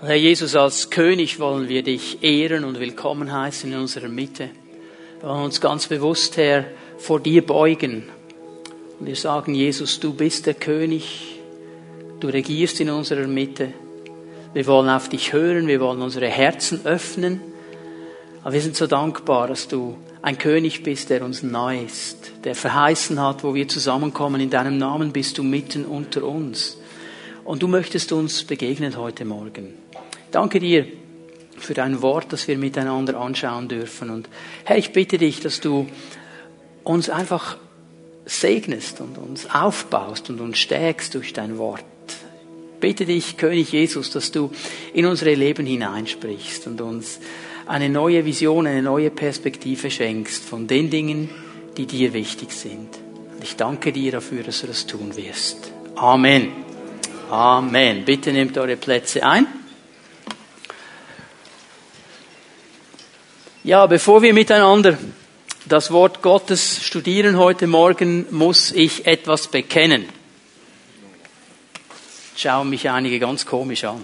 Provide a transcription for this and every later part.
Herr Jesus, als König wollen wir dich ehren und willkommen heißen in unserer Mitte. Wir wollen uns ganz bewusst, Herr, vor dir beugen. Und wir sagen, Jesus, du bist der König, du regierst in unserer Mitte. Wir wollen auf dich hören, wir wollen unsere Herzen öffnen. Aber wir sind so dankbar, dass du ein König bist, der uns neu ist, der verheißen hat, wo wir zusammenkommen, in deinem Namen bist du mitten unter uns. Und du möchtest uns begegnen heute Morgen. Danke dir für dein Wort, das wir miteinander anschauen dürfen. Und Herr, ich bitte dich, dass du uns einfach segnest und uns aufbaust und uns stärkst durch dein Wort. Ich bitte dich, König Jesus, dass du in unsere Leben hineinsprichst und uns eine neue Vision, eine neue Perspektive schenkst von den Dingen, die dir wichtig sind. Und ich danke dir dafür, dass du das tun wirst. Amen. Amen. Bitte nehmt eure Plätze ein. Ja, bevor wir miteinander das Wort Gottes studieren heute Morgen, muss ich etwas bekennen. Schauen mich einige ganz komisch an.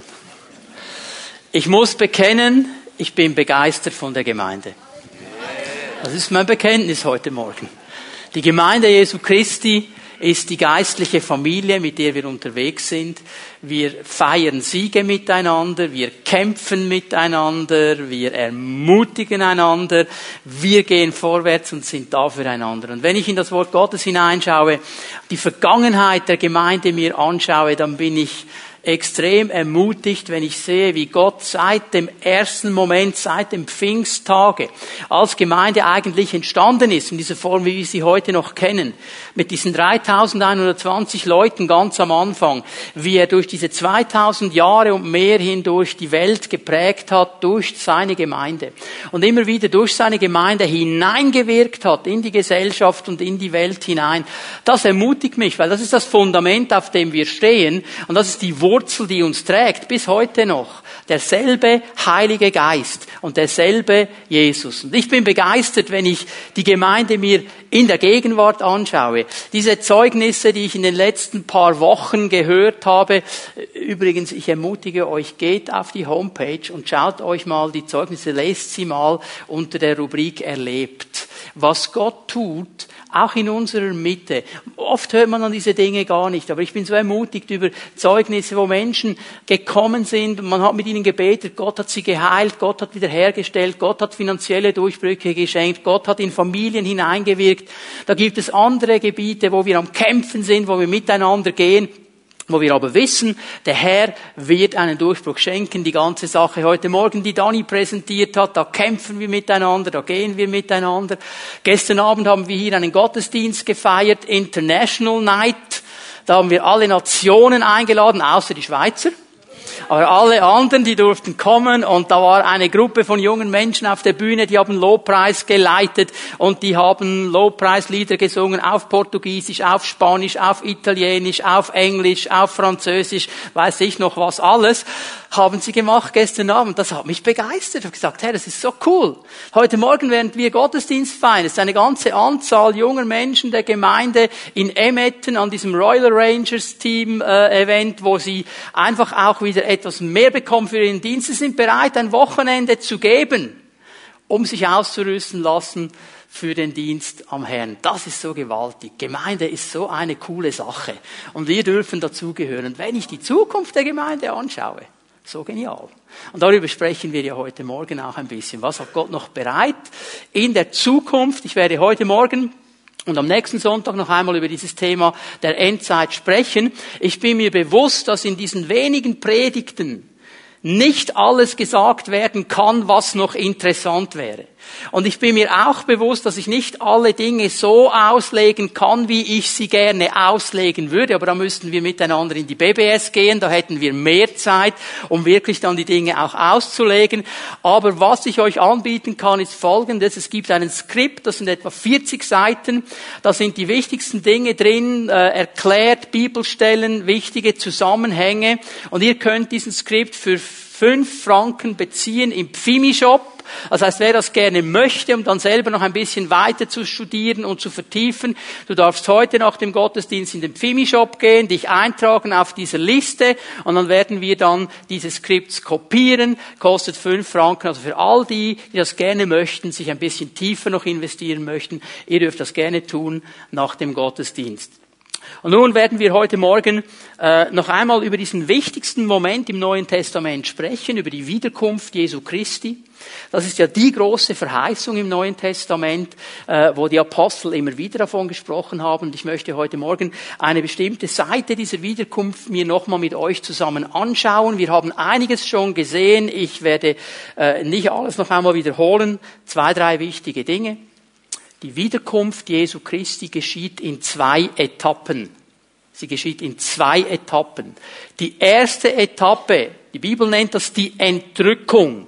Ich muss bekennen, ich bin begeistert von der Gemeinde. Das ist mein Bekenntnis heute Morgen. Die Gemeinde Jesu Christi ist die geistliche Familie, mit der wir unterwegs sind. Wir feiern Siege miteinander, wir kämpfen miteinander, wir ermutigen einander, wir gehen vorwärts und sind da füreinander. Und wenn ich in das Wort Gottes hineinschaue, die Vergangenheit der Gemeinde mir anschaue, dann bin ich extrem ermutigt, wenn ich sehe, wie Gott seit dem ersten Moment, seit dem Pfingsttage als Gemeinde eigentlich entstanden ist, in dieser Form, wie wir sie heute noch kennen, mit diesen 3120 Leuten ganz am Anfang, wie er durch diese 2000 Jahre und mehr hindurch die Welt geprägt hat, durch seine Gemeinde. Und immer wieder durch seine Gemeinde hineingewirkt hat in die Gesellschaft und in die Welt hinein. Das ermutigt mich, weil das ist das Fundament, auf dem wir stehen. Und das ist die Wurzel, die uns trägt, bis heute noch. Derselbe Heilige Geist und derselbe Jesus. Und ich bin begeistert, wenn ich die Gemeinde mir in der Gegenwart anschaue. Diese Zeugnisse, die ich in den letzten paar Wochen gehört habe. Übrigens, ich ermutige euch, geht auf die Homepage und schaut euch mal die Zeugnisse, lest sie mal unter der Rubrik erlebt. Was Gott tut, auch in unserer Mitte. Oft hört man an diese Dinge gar nicht, aber ich bin so ermutigt über Zeugnisse, wo Menschen gekommen sind man hat mit ihnen gebetet, Gott hat sie geheilt, Gott hat wiederhergestellt, Gott hat finanzielle Durchbrüche geschenkt, Gott hat in Familien hineingewirkt. Da gibt es andere Gebiete, wo wir am Kämpfen sind, wo wir miteinander gehen wo wir aber wissen, der Herr wird einen Durchbruch schenken. Die ganze Sache heute Morgen, die Dani präsentiert hat, da kämpfen wir miteinander, da gehen wir miteinander. Gestern Abend haben wir hier einen Gottesdienst gefeiert, International Night. Da haben wir alle Nationen eingeladen, außer die Schweizer. Aber alle anderen, die durften kommen und da war eine Gruppe von jungen Menschen auf der Bühne, die haben Lobpreis geleitet und die haben Lobpreislieder gesungen auf Portugiesisch, auf Spanisch, auf Italienisch, auf Englisch, auf Französisch, weiß ich noch was alles, haben sie gemacht gestern Abend. Das hat mich begeistert. Ich habe gesagt, hey, das ist so cool. Heute Morgen, während wir Gottesdienst feiern, ist eine ganze Anzahl junger Menschen der Gemeinde in Emmetten an diesem Royal Rangers Team äh, Event, wo sie einfach auch wieder etwas mehr bekommen für ihren Dienst. Sie sind bereit, ein Wochenende zu geben, um sich auszurüsten lassen für den Dienst am Herrn. Das ist so gewaltig. Gemeinde ist so eine coole Sache. Und wir dürfen dazugehören. Wenn ich die Zukunft der Gemeinde anschaue, so genial. Und darüber sprechen wir ja heute Morgen auch ein bisschen. Was hat Gott noch bereit in der Zukunft? Ich werde heute Morgen und am nächsten Sonntag noch einmal über dieses Thema der Endzeit sprechen. Ich bin mir bewusst, dass in diesen wenigen Predigten nicht alles gesagt werden kann, was noch interessant wäre. Und ich bin mir auch bewusst, dass ich nicht alle Dinge so auslegen kann, wie ich sie gerne auslegen würde. Aber da müssten wir miteinander in die BBS gehen. Da hätten wir mehr Zeit, um wirklich dann die Dinge auch auszulegen. Aber was ich euch anbieten kann, ist Folgendes. Es gibt einen Skript, das sind etwa 40 Seiten. Da sind die wichtigsten Dinge drin, äh, erklärt, Bibelstellen, wichtige Zusammenhänge. Und ihr könnt diesen Skript für fünf Franken beziehen im Pfimi-Shop Das heißt, wer das gerne möchte, um dann selber noch ein bisschen weiter zu studieren und zu vertiefen, du darfst heute nach dem Gottesdienst in den Pfimi-Shop gehen, dich eintragen auf dieser Liste und dann werden wir dann diese Skripts kopieren, kostet fünf Franken, also für all die, die das gerne möchten, sich ein bisschen tiefer noch investieren möchten, ihr dürft das gerne tun nach dem Gottesdienst. Und nun werden wir heute Morgen äh, noch einmal über diesen wichtigsten Moment im Neuen Testament sprechen, über die Wiederkunft Jesu Christi. Das ist ja die große Verheißung im Neuen Testament, äh, wo die Apostel immer wieder davon gesprochen haben. Und ich möchte heute Morgen eine bestimmte Seite dieser Wiederkunft mir nochmal mit euch zusammen anschauen. Wir haben einiges schon gesehen. Ich werde äh, nicht alles noch einmal wiederholen. Zwei, drei wichtige Dinge. Die Wiederkunft Jesu Christi geschieht in zwei Etappen. Sie geschieht in zwei Etappen. Die erste Etappe, die Bibel nennt das die Entrückung.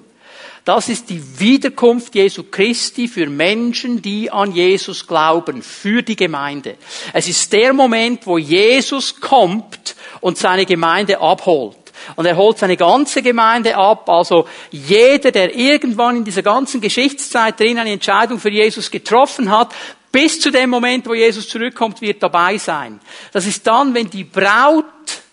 Das ist die Wiederkunft Jesu Christi für Menschen, die an Jesus glauben, für die Gemeinde. Es ist der Moment, wo Jesus kommt und seine Gemeinde abholt. Und er holt seine ganze Gemeinde ab. Also jeder, der irgendwann in dieser ganzen Geschichtszeit drin eine Entscheidung für Jesus getroffen hat, bis zu dem Moment, wo Jesus zurückkommt, wird dabei sein. Das ist dann, wenn die Braut,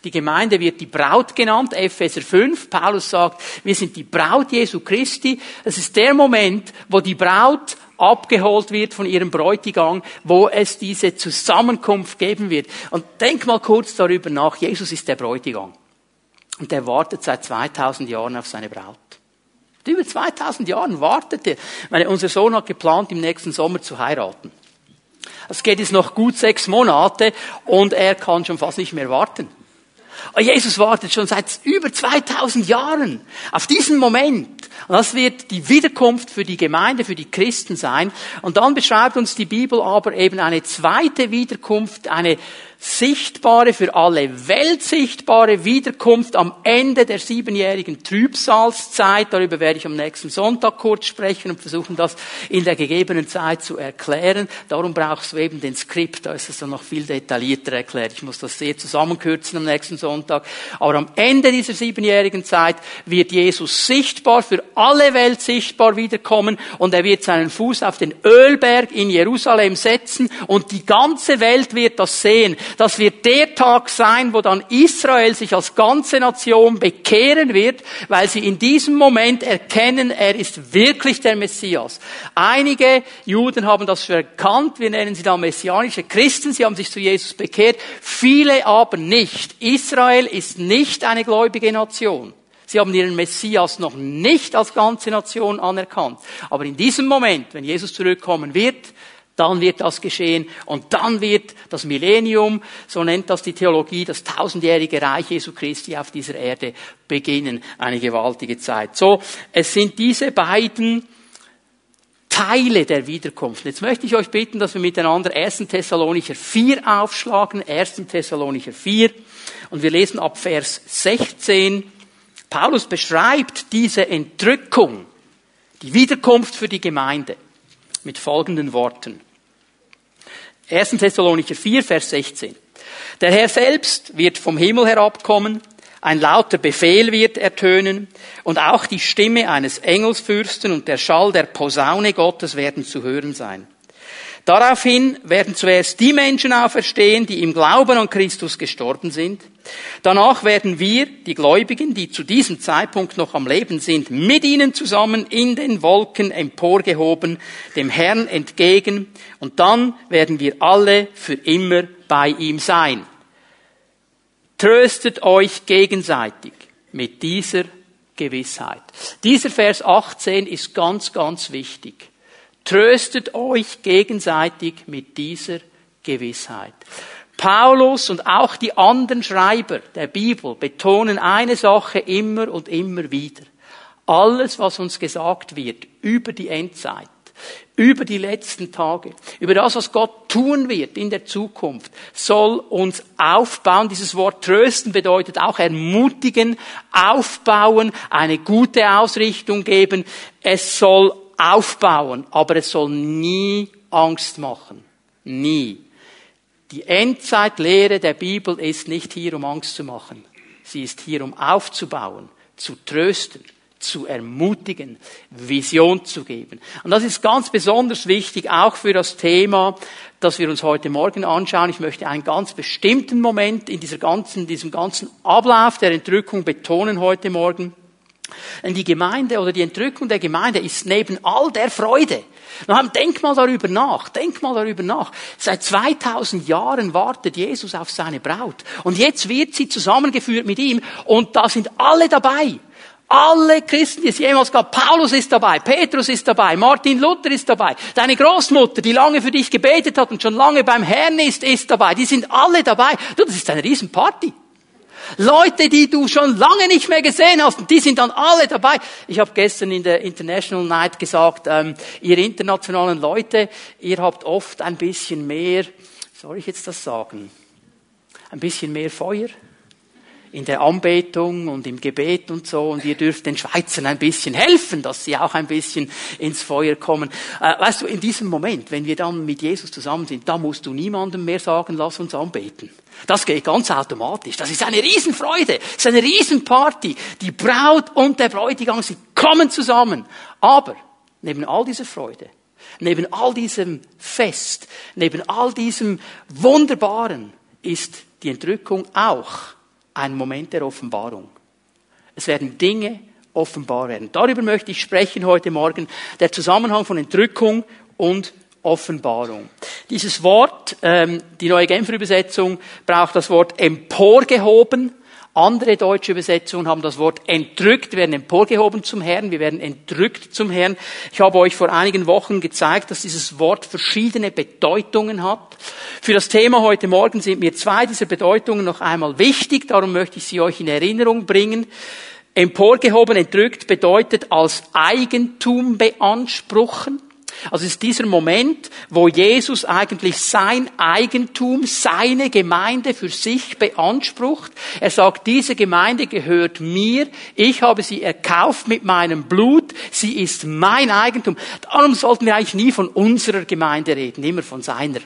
die Gemeinde wird die Braut genannt, Epheser 5, Paulus sagt, wir sind die Braut Jesu Christi. Das ist der Moment, wo die Braut abgeholt wird von ihrem Bräutigam, wo es diese Zusammenkunft geben wird. Und denk mal kurz darüber nach, Jesus ist der Bräutigam. Und der wartet seit 2000 Jahren auf seine Braut. Über 2000 Jahren wartet er. Meine, unser Sohn hat geplant, im nächsten Sommer zu heiraten. Es geht jetzt noch gut sechs Monate und er kann schon fast nicht mehr warten. Jesus wartet schon seit über 2000 Jahren auf diesen Moment. Und das wird die Wiederkunft für die Gemeinde, für die Christen sein. Und dann beschreibt uns die Bibel aber eben eine zweite Wiederkunft, eine sichtbare, für alle Welt sichtbare Wiederkunft am Ende der siebenjährigen Trübsalzeit. Darüber werde ich am nächsten Sonntag kurz sprechen und versuchen, das in der gegebenen Zeit zu erklären. Darum brauchst du eben den Skript, da ist es dann noch viel detaillierter erklärt. Ich muss das sehr zusammenkürzen am nächsten Sonntag. Aber am Ende dieser siebenjährigen Zeit wird Jesus sichtbar, für alle Welt sichtbar wiederkommen und er wird seinen Fuß auf den Ölberg in Jerusalem setzen und die ganze Welt wird das sehen. Das wird der Tag sein, wo dann Israel sich als ganze Nation bekehren wird, weil sie in diesem Moment erkennen, er ist wirklich der Messias. Einige Juden haben das schon erkannt, wir nennen sie dann messianische Christen, sie haben sich zu Jesus bekehrt, viele aber nicht. Israel ist nicht eine gläubige Nation. Sie haben ihren Messias noch nicht als ganze Nation anerkannt. Aber in diesem Moment, wenn Jesus zurückkommen wird, dann wird das geschehen und dann wird das Millennium, so nennt das die Theologie, das tausendjährige Reich Jesu Christi auf dieser Erde beginnen. Eine gewaltige Zeit. So, es sind diese beiden Teile der Wiederkunft. Jetzt möchte ich euch bitten, dass wir miteinander 1. Thessalonicher 4 aufschlagen. 1. Thessalonicher 4. Und wir lesen ab Vers 16. Paulus beschreibt diese Entrückung, die Wiederkunft für die Gemeinde mit folgenden Worten. 1. Thessalonicher 4, Vers 16. Der Herr selbst wird vom Himmel herabkommen, ein lauter Befehl wird ertönen und auch die Stimme eines Engelsfürsten und der Schall der Posaune Gottes werden zu hören sein. Daraufhin werden zuerst die Menschen auferstehen, die im Glauben an Christus gestorben sind. Danach werden wir, die Gläubigen, die zu diesem Zeitpunkt noch am Leben sind, mit ihnen zusammen in den Wolken emporgehoben, dem Herrn entgegen, und dann werden wir alle für immer bei ihm sein. Tröstet euch gegenseitig mit dieser Gewissheit. Dieser Vers 18 ist ganz, ganz wichtig. Tröstet euch gegenseitig mit dieser Gewissheit. Paulus und auch die anderen Schreiber der Bibel betonen eine Sache immer und immer wieder. Alles, was uns gesagt wird über die Endzeit, über die letzten Tage, über das, was Gott tun wird in der Zukunft, soll uns aufbauen. Dieses Wort trösten bedeutet auch ermutigen, aufbauen, eine gute Ausrichtung geben. Es soll aufbauen, aber es soll nie Angst machen. Nie. Die Endzeitlehre der Bibel ist nicht hier, um Angst zu machen. Sie ist hier, um aufzubauen, zu trösten, zu ermutigen, Vision zu geben. Und das ist ganz besonders wichtig, auch für das Thema, das wir uns heute Morgen anschauen. Ich möchte einen ganz bestimmten Moment in dieser ganzen, diesem ganzen Ablauf der Entrückung betonen heute Morgen. Denn die Gemeinde oder die Entrückung der Gemeinde ist neben all der Freude, Denk mal darüber nach. Denk mal darüber nach. Seit 2000 Jahren wartet Jesus auf seine Braut. Und jetzt wird sie zusammengeführt mit ihm. Und da sind alle dabei. Alle Christen, die es jemals gab. Paulus ist dabei, Petrus ist dabei, Martin Luther ist dabei, deine Großmutter, die lange für dich gebetet hat und schon lange beim Herrn ist, ist dabei. Die sind alle dabei. Du, das ist eine Riesenparty. Leute, die du schon lange nicht mehr gesehen hast, die sind dann alle dabei. Ich habe gestern in der International Night gesagt, ähm, ihr internationalen Leute, ihr habt oft ein bisschen mehr, soll ich jetzt das sagen, ein bisschen mehr Feuer in der Anbetung und im Gebet und so. Und ihr dürft den Schweizern ein bisschen helfen, dass sie auch ein bisschen ins Feuer kommen. Äh, weißt du, in diesem Moment, wenn wir dann mit Jesus zusammen sind, da musst du niemandem mehr sagen, lass uns anbeten. Das geht ganz automatisch. Das ist eine Riesenfreude. Das ist eine Riesenparty. Die Braut und der Bräutigam, sie kommen zusammen. Aber neben all dieser Freude, neben all diesem Fest, neben all diesem Wunderbaren ist die Entrückung auch ein Moment der Offenbarung. Es werden Dinge offenbar werden. Darüber möchte ich sprechen heute Morgen. Der Zusammenhang von Entrückung und Offenbarung. Dieses Wort, ähm, die neue Genfer Übersetzung braucht das Wort emporgehoben. Andere deutsche Übersetzungen haben das Wort entrückt, werden emporgehoben zum Herrn, wir werden entrückt zum Herrn. Ich habe euch vor einigen Wochen gezeigt, dass dieses Wort verschiedene Bedeutungen hat. Für das Thema heute Morgen sind mir zwei dieser Bedeutungen noch einmal wichtig, darum möchte ich sie euch in Erinnerung bringen. Emporgehoben, entrückt bedeutet als Eigentum beanspruchen. Also es ist dieser Moment, wo Jesus eigentlich sein Eigentum, seine Gemeinde für sich beansprucht. Er sagt, diese Gemeinde gehört mir, ich habe sie erkauft mit meinem Blut, sie ist mein Eigentum. Darum sollten wir eigentlich nie von unserer Gemeinde reden, immer von seiner.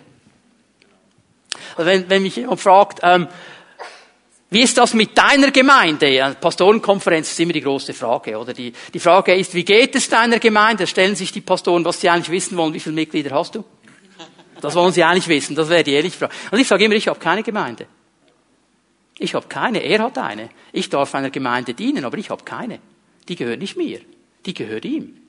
Also wenn, wenn mich jemand fragt, ähm, wie ist das mit deiner Gemeinde? Pastorenkonferenz ist immer die große Frage, oder? Die, die Frage ist, wie geht es deiner Gemeinde? Stellen sich die Pastoren, was sie eigentlich wissen wollen, wie viele Mitglieder hast du? Das wollen sie eigentlich wissen, das wäre die ehrliche Frage. Und ich sage immer, ich habe keine Gemeinde. Ich habe keine, er hat eine. Ich darf einer Gemeinde dienen, aber ich habe keine. Die gehört nicht mir, die gehört ihm.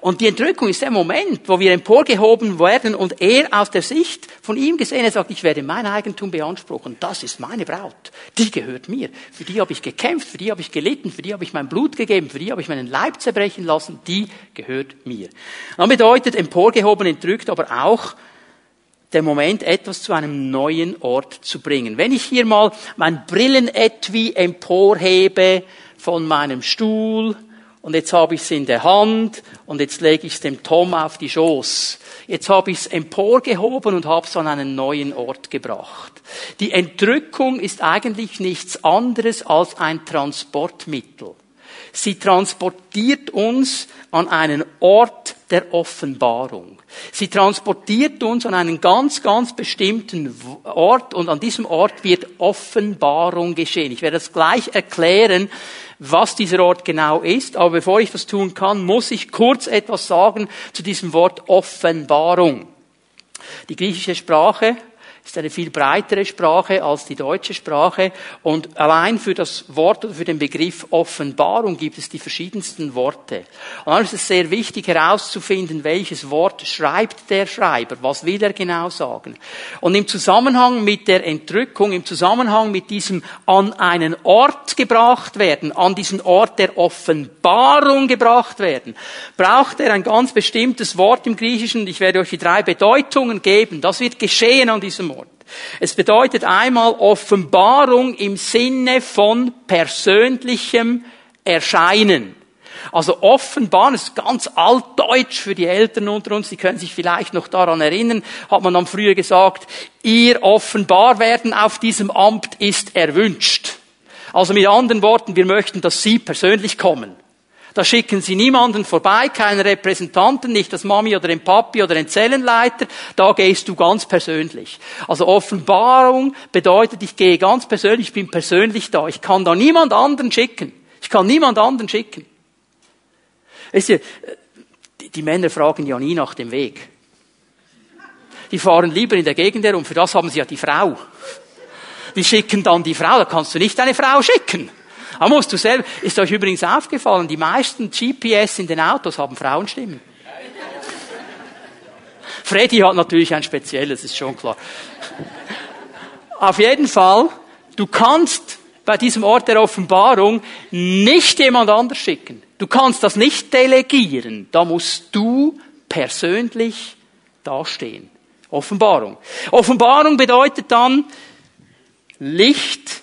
Und die Entrückung ist der Moment, wo wir emporgehoben werden und er aus der Sicht von ihm gesehen, er sagt, ich werde mein Eigentum beanspruchen. Das ist meine Braut. Die gehört mir. Für die habe ich gekämpft, für die habe ich gelitten, für die habe ich mein Blut gegeben, für die habe ich meinen Leib zerbrechen lassen. Die gehört mir. Das bedeutet emporgehoben, entrückt, aber auch der Moment, etwas zu einem neuen Ort zu bringen. Wenn ich hier mal mein Brillenetui emporhebe von meinem Stuhl, und jetzt habe ich es in der Hand und jetzt lege ich es dem Tom auf die Schoß. Jetzt habe ich es emporgehoben und habe es an einen neuen Ort gebracht. Die Entrückung ist eigentlich nichts anderes als ein Transportmittel. Sie transportiert uns an einen Ort der Offenbarung. Sie transportiert uns an einen ganz, ganz bestimmten Ort und an diesem Ort wird Offenbarung geschehen. Ich werde das gleich erklären, was dieser Ort genau ist. Aber bevor ich das tun kann, muss ich kurz etwas sagen zu diesem Wort Offenbarung. Die griechische Sprache ist eine viel breitere Sprache als die deutsche Sprache und allein für das Wort oder für den Begriff Offenbarung gibt es die verschiedensten Worte. Und dann ist es sehr wichtig herauszufinden, welches Wort schreibt der Schreiber, was will er genau sagen. Und im Zusammenhang mit der Entrückung, im Zusammenhang mit diesem an einen Ort gebracht werden, an diesen Ort der Offenbarung gebracht werden, braucht er ein ganz bestimmtes Wort im Griechischen. Ich werde euch die drei Bedeutungen geben. Das wird geschehen an diesem Ort. Es bedeutet einmal Offenbarung im Sinne von persönlichem Erscheinen. Also offenbar, ist ganz altdeutsch für die Eltern unter uns, die können sich vielleicht noch daran erinnern, hat man dann früher gesagt, ihr offenbar werden auf diesem Amt ist erwünscht. Also mit anderen Worten, wir möchten, dass Sie persönlich kommen. Da schicken sie niemanden vorbei, keinen Repräsentanten, nicht das Mami oder den Papi oder den Zellenleiter. Da gehst du ganz persönlich. Also Offenbarung bedeutet, ich gehe ganz persönlich, ich bin persönlich da. Ich kann da niemand anderen schicken. Ich kann niemand anderen schicken. Weißt ihr, die, Männer fragen ja nie nach dem Weg. Die fahren lieber in der Gegend herum, für das haben sie ja die Frau. Die schicken dann die Frau, da kannst du nicht deine Frau schicken. Musst du selber, ist euch übrigens aufgefallen, die meisten GPS in den Autos haben Frauenstimmen. Freddy hat natürlich ein spezielles, ist schon klar. Auf jeden Fall, du kannst bei diesem Ort der Offenbarung nicht jemand anders schicken. Du kannst das nicht delegieren. Da musst du persönlich dastehen. Offenbarung. Offenbarung bedeutet dann Licht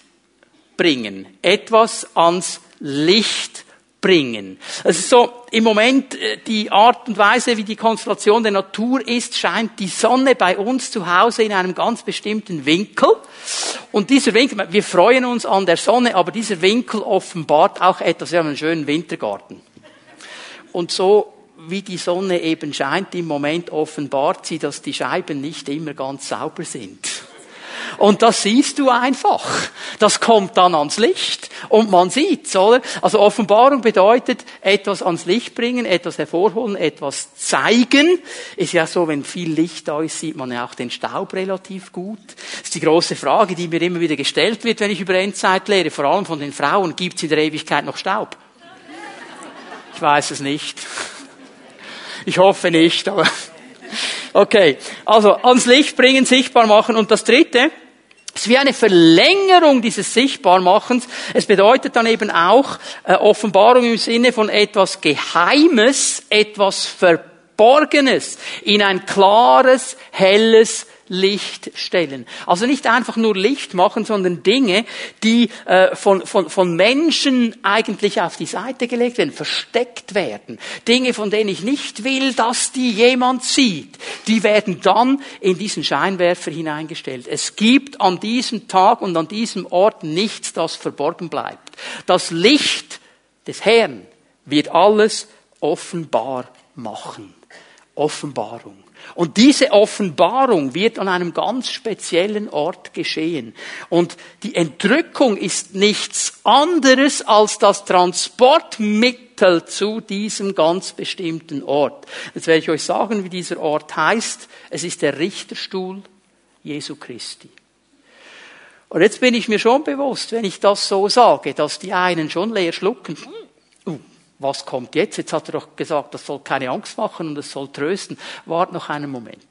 bringen. Etwas ans Licht bringen. Also so im Moment äh, die Art und Weise, wie die Konstellation der Natur ist, scheint die Sonne bei uns zu Hause in einem ganz bestimmten Winkel. Und dieser Winkel, wir freuen uns an der Sonne, aber dieser Winkel offenbart auch etwas. Wir haben einen schönen Wintergarten. Und so wie die Sonne eben scheint im Moment offenbart sie, dass die Scheiben nicht immer ganz sauber sind. Und das siehst du einfach. Das kommt dann ans Licht und man sieht's, oder? Also Offenbarung bedeutet etwas ans Licht bringen, etwas hervorholen, etwas zeigen. Ist ja so, wenn viel Licht da ist, sieht man ja auch den Staub relativ gut. Das ist die große Frage, die mir immer wieder gestellt wird, wenn ich über Endzeit lehre, vor allem von den Frauen. Gibt's in der Ewigkeit noch Staub? Ich weiß es nicht. Ich hoffe nicht, aber Okay, also ans Licht bringen, sichtbar machen. Und das Dritte, ist wie eine Verlängerung dieses Sichtbarmachens. Es bedeutet dann eben auch äh, Offenbarung im Sinne von etwas Geheimes, etwas Verborgenes in ein klares, helles Licht stellen. Also nicht einfach nur Licht machen, sondern Dinge, die äh, von, von, von Menschen eigentlich auf die Seite gelegt werden, versteckt werden. Dinge, von denen ich nicht will, dass die jemand sieht, die werden dann in diesen Scheinwerfer hineingestellt. Es gibt an diesem Tag und an diesem Ort nichts, das verborgen bleibt. Das Licht des Herrn wird alles offenbar machen. Offenbarung. Und diese Offenbarung wird an einem ganz speziellen Ort geschehen. Und die Entrückung ist nichts anderes als das Transportmittel zu diesem ganz bestimmten Ort. Jetzt werde ich euch sagen, wie dieser Ort heißt. Es ist der Richterstuhl Jesu Christi. Und jetzt bin ich mir schon bewusst, wenn ich das so sage, dass die einen schon leer schlucken. Was kommt jetzt? Jetzt hat er doch gesagt, das soll keine Angst machen und es soll trösten. Wart noch einen Moment.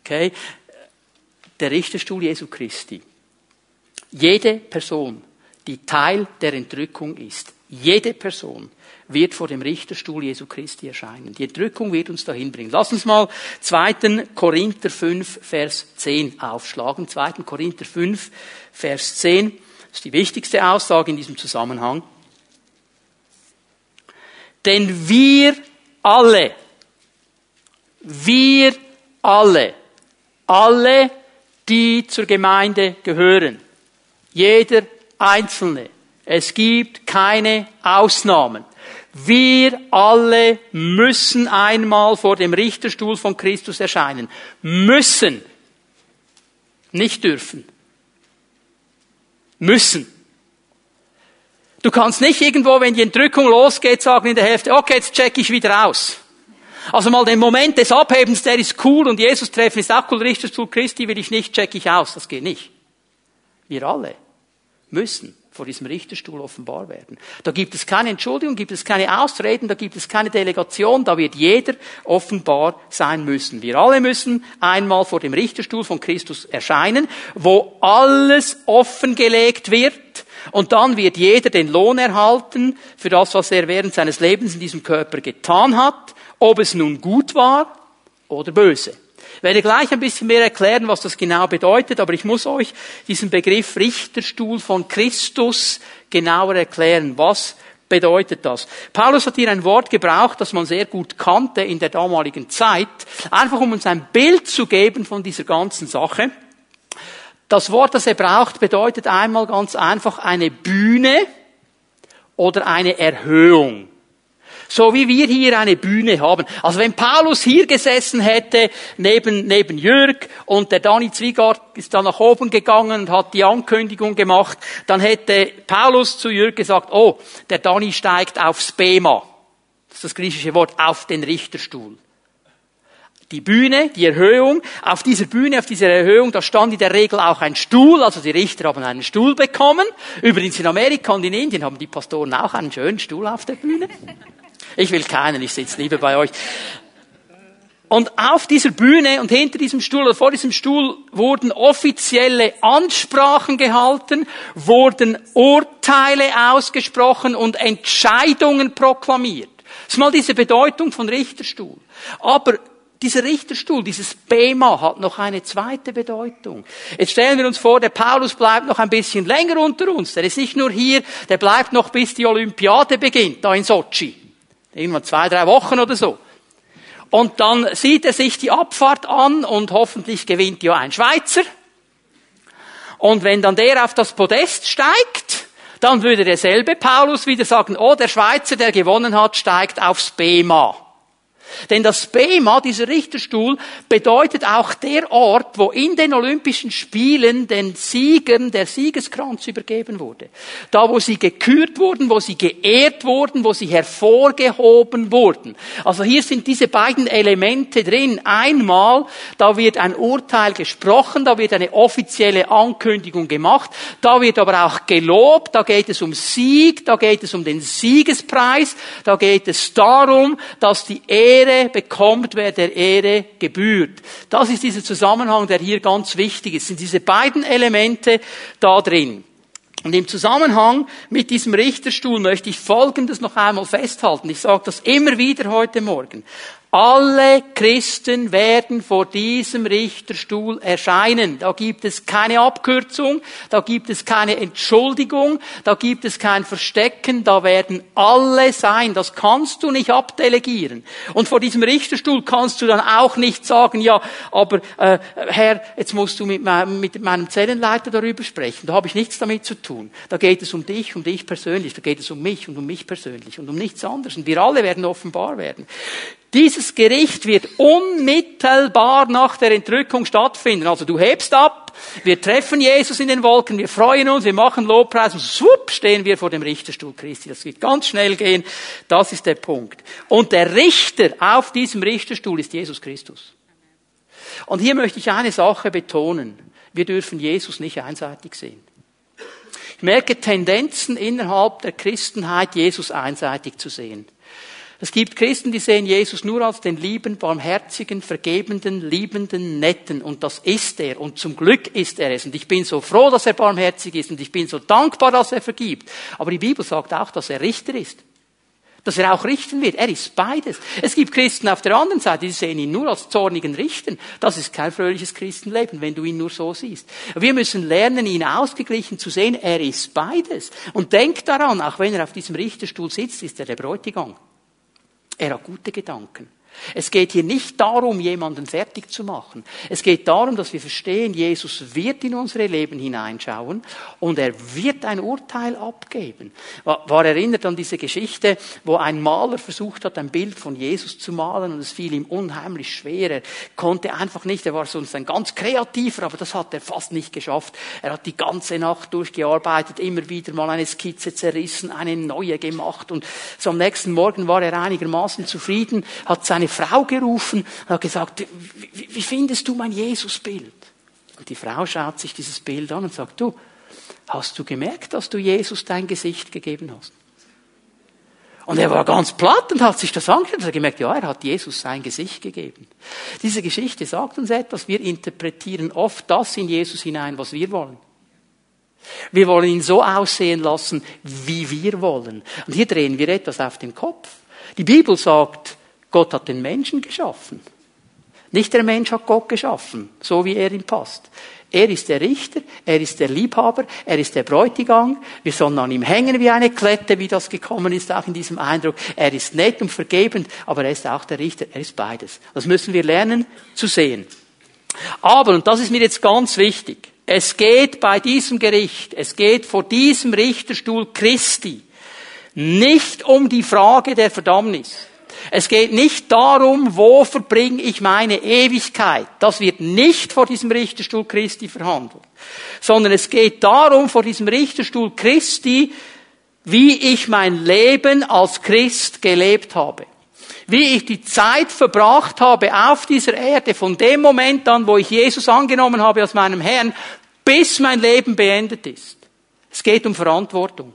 Okay? Der Richterstuhl Jesu Christi. Jede Person, die Teil der Entrückung ist, jede Person wird vor dem Richterstuhl Jesu Christi erscheinen. Die Entrückung wird uns dahin bringen. Lass uns mal 2. Korinther 5, Vers 10 aufschlagen. 2. Korinther 5, Vers 10. Das ist die wichtigste Aussage in diesem Zusammenhang. Denn wir alle, wir alle, alle, die zur Gemeinde gehören, jeder Einzelne, es gibt keine Ausnahmen. Wir alle müssen einmal vor dem Richterstuhl von Christus erscheinen. Müssen. Nicht dürfen. Müssen. Du kannst nicht irgendwo, wenn die Entrückung losgeht, sagen in der Hälfte, okay, jetzt check ich wieder aus. Also mal den Moment des Abhebens, der ist cool und Jesus treffen ist auch cool, Richterstuhl Christi will ich nicht, check ich aus. Das geht nicht. Wir alle müssen vor diesem Richterstuhl offenbar werden. Da gibt es keine Entschuldigung, gibt es keine Ausreden, da gibt es keine Delegation, da wird jeder offenbar sein müssen. Wir alle müssen einmal vor dem Richterstuhl von Christus erscheinen, wo alles offengelegt wird, und dann wird jeder den Lohn erhalten für das, was er während seines Lebens in diesem Körper getan hat, ob es nun gut war oder böse. Ich werde gleich ein bisschen mehr erklären, was das genau bedeutet, aber ich muss euch diesen Begriff Richterstuhl von Christus genauer erklären. Was bedeutet das? Paulus hat hier ein Wort gebraucht, das man sehr gut kannte in der damaligen Zeit, einfach um uns ein Bild zu geben von dieser ganzen Sache. Das Wort, das er braucht, bedeutet einmal ganz einfach eine Bühne oder eine Erhöhung. So wie wir hier eine Bühne haben. Also wenn Paulus hier gesessen hätte, neben, neben Jürg, und der Dani Zwiegart ist dann nach oben gegangen und hat die Ankündigung gemacht, dann hätte Paulus zu Jürg gesagt, oh, der Dani steigt aufs Bema. Das ist das griechische Wort auf den Richterstuhl. Die Bühne, die Erhöhung, auf dieser Bühne, auf dieser Erhöhung, da stand in der Regel auch ein Stuhl, also die Richter haben einen Stuhl bekommen. Übrigens in Amerika und in Indien haben die Pastoren auch einen schönen Stuhl auf der Bühne. Ich will keinen, ich sitze lieber bei euch. Und auf dieser Bühne und hinter diesem Stuhl oder vor diesem Stuhl wurden offizielle Ansprachen gehalten, wurden Urteile ausgesprochen und Entscheidungen proklamiert. Das ist mal diese Bedeutung von Richterstuhl. Aber dieser Richterstuhl, dieses Bema hat noch eine zweite Bedeutung. Jetzt stellen wir uns vor, der Paulus bleibt noch ein bisschen länger unter uns. Der ist nicht nur hier, der bleibt noch bis die Olympiade beginnt, da in Sochi. Irgendwann zwei, drei Wochen oder so. Und dann sieht er sich die Abfahrt an und hoffentlich gewinnt ja ein Schweizer. Und wenn dann der auf das Podest steigt, dann würde derselbe Paulus wieder sagen, oh, der Schweizer, der gewonnen hat, steigt aufs Bema. Denn das Bema, dieser Richterstuhl, bedeutet auch der Ort, wo in den Olympischen Spielen den Siegern der Siegeskranz übergeben wurde. Da, wo sie gekürt wurden, wo sie geehrt wurden, wo sie hervorgehoben wurden. Also hier sind diese beiden Elemente drin. Einmal, da wird ein Urteil gesprochen, da wird eine offizielle Ankündigung gemacht, da wird aber auch gelobt, da geht es um Sieg, da geht es um den Siegespreis, da geht es darum, dass die Ehre Ehre bekommt, wer der Ehre gebührt. Das ist dieser Zusammenhang, der hier ganz wichtig ist. Sind diese beiden Elemente da drin. Und im Zusammenhang mit diesem Richterstuhl möchte ich Folgendes noch einmal festhalten. Ich sage das immer wieder heute Morgen. Alle Christen werden vor diesem Richterstuhl erscheinen. Da gibt es keine Abkürzung, da gibt es keine Entschuldigung, da gibt es kein Verstecken, da werden alle sein. Das kannst du nicht abdelegieren. Und vor diesem Richterstuhl kannst du dann auch nicht sagen, ja, aber äh, Herr, jetzt musst du mit, meinem, mit meinem Zellenleiter darüber sprechen. Da habe ich nichts damit zu tun. Da geht es um dich, um dich persönlich, da geht es um mich und um mich persönlich und um nichts anderes. Und wir alle werden offenbar werden. Dieses Gericht wird unmittelbar nach der Entrückung stattfinden. Also du hebst ab, wir treffen Jesus in den Wolken, wir freuen uns, wir machen Lobpreis und schwupp stehen wir vor dem Richterstuhl Christi. Das wird ganz schnell gehen. Das ist der Punkt. Und der Richter auf diesem Richterstuhl ist Jesus Christus. Und hier möchte ich eine Sache betonen. Wir dürfen Jesus nicht einseitig sehen. Ich merke Tendenzen innerhalb der Christenheit, Jesus einseitig zu sehen. Es gibt Christen, die sehen Jesus nur als den lieben, barmherzigen, vergebenden, liebenden, netten. Und das ist er. Und zum Glück ist er es. Und ich bin so froh, dass er barmherzig ist. Und ich bin so dankbar, dass er vergibt. Aber die Bibel sagt auch, dass er Richter ist. Dass er auch richten wird. Er ist beides. Es gibt Christen auf der anderen Seite, die sehen ihn nur als zornigen Richten. Das ist kein fröhliches Christenleben, wenn du ihn nur so siehst. Wir müssen lernen, ihn ausgeglichen zu sehen. Er ist beides. Und denk daran, auch wenn er auf diesem Richterstuhl sitzt, ist er der Bräutigam. Er hat gute Gedanken. Es geht hier nicht darum, jemanden fertig zu machen. Es geht darum, dass wir verstehen, Jesus wird in unsere Leben hineinschauen und er wird ein Urteil abgeben. War, erinnert an diese Geschichte, wo ein Maler versucht hat, ein Bild von Jesus zu malen und es fiel ihm unheimlich schwer. Er konnte einfach nicht, er war sonst ein ganz kreativer, aber das hat er fast nicht geschafft. Er hat die ganze Nacht durchgearbeitet, immer wieder mal eine Skizze zerrissen, eine neue gemacht und so am nächsten Morgen war er einigermaßen zufrieden, hat seine eine Frau gerufen und hat gesagt, wie, findest du mein Jesusbild? Und die Frau schaut sich dieses Bild an und sagt, du, hast du gemerkt, dass du Jesus dein Gesicht gegeben hast? Und er war ganz platt und hat sich das angeschaut und hat gemerkt, ja, er hat Jesus sein Gesicht gegeben. Diese Geschichte sagt uns etwas. Wir interpretieren oft das in Jesus hinein, was wir wollen. Wir wollen ihn so aussehen lassen, wie wir wollen. Und hier drehen wir etwas auf den Kopf. Die Bibel sagt, Gott hat den Menschen geschaffen. Nicht der Mensch hat Gott geschaffen, so wie er ihm passt. Er ist der Richter, er ist der Liebhaber, er ist der Bräutigam. Wir sollen an ihm hängen wie eine Klette, wie das gekommen ist, auch in diesem Eindruck. Er ist nett und vergebend, aber er ist auch der Richter, er ist beides. Das müssen wir lernen zu sehen. Aber, und das ist mir jetzt ganz wichtig, es geht bei diesem Gericht, es geht vor diesem Richterstuhl Christi nicht um die Frage der Verdammnis. Es geht nicht darum, wo verbringe ich meine Ewigkeit. Das wird nicht vor diesem Richterstuhl Christi verhandelt. Sondern es geht darum, vor diesem Richterstuhl Christi wie ich mein Leben als Christ gelebt habe. Wie ich die Zeit verbracht habe auf dieser Erde, von dem Moment an, wo ich Jesus angenommen habe als meinem Herrn, bis mein Leben beendet ist. Es geht um Verantwortung.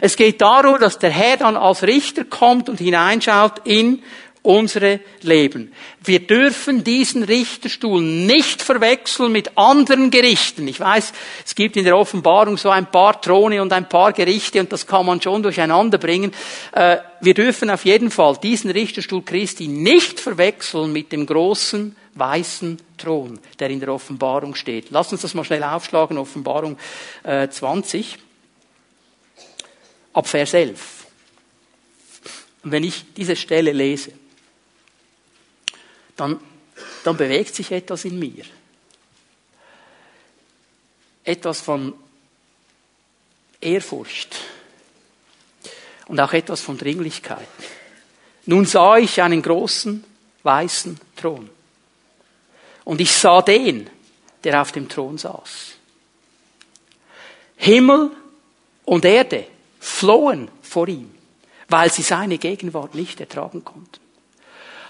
Es geht darum, dass der Herr dann als Richter kommt und hineinschaut in unsere Leben. Wir dürfen diesen Richterstuhl nicht verwechseln mit anderen Gerichten. Ich weiß, es gibt in der Offenbarung so ein paar Throne und ein paar Gerichte und das kann man schon durcheinander bringen. Äh, wir dürfen auf jeden Fall diesen Richterstuhl Christi nicht verwechseln mit dem großen weißen Thron, der in der Offenbarung steht. Lass uns das mal schnell aufschlagen, Offenbarung 20, äh, ab Vers 11. Und wenn ich diese Stelle lese, dann, dann bewegt sich etwas in mir. Etwas von Ehrfurcht und auch etwas von Dringlichkeit. Nun sah ich einen großen weißen Thron. Und ich sah den, der auf dem Thron saß. Himmel und Erde flohen vor ihm, weil sie seine Gegenwart nicht ertragen konnten.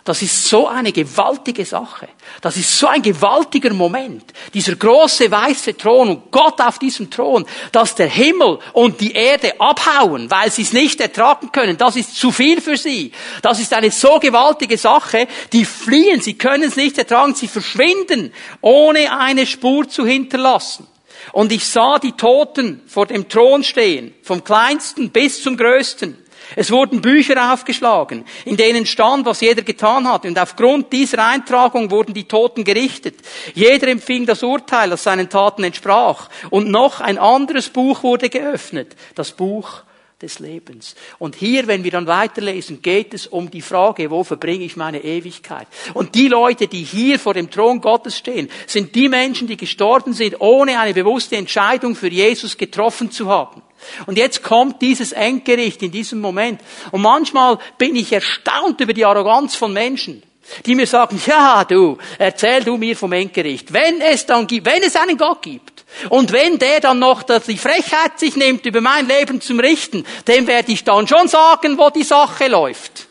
Das ist so eine gewaltige Sache. Das ist so ein gewaltiger Moment. Dieser große weiße Thron und Gott auf diesem Thron, dass der Himmel und die Erde abhauen, weil sie es nicht ertragen können. Das ist zu viel für sie. Das ist eine so gewaltige Sache. Die fliehen, sie können es nicht ertragen, sie verschwinden, ohne eine Spur zu hinterlassen. Und ich sah die Toten vor dem Thron stehen, vom kleinsten bis zum größten. Es wurden Bücher aufgeschlagen, in denen stand, was jeder getan hat. Und aufgrund dieser Eintragung wurden die Toten gerichtet. Jeder empfing das Urteil, das seinen Taten entsprach. Und noch ein anderes Buch wurde geöffnet. Das Buch des Lebens. Und hier, wenn wir dann weiterlesen, geht es um die Frage, wo verbringe ich meine Ewigkeit? Und die Leute, die hier vor dem Thron Gottes stehen, sind die Menschen, die gestorben sind, ohne eine bewusste Entscheidung für Jesus getroffen zu haben. Und jetzt kommt dieses Endgericht in diesem Moment. Und manchmal bin ich erstaunt über die Arroganz von Menschen, die mir sagen, ja, du, erzähl du mir vom Endgericht. Wenn es dann gibt, wenn es einen Gott gibt, und wenn der dann noch die Frechheit sich nimmt, über mein Leben zum Richten, dem werde ich dann schon sagen, wo die Sache läuft.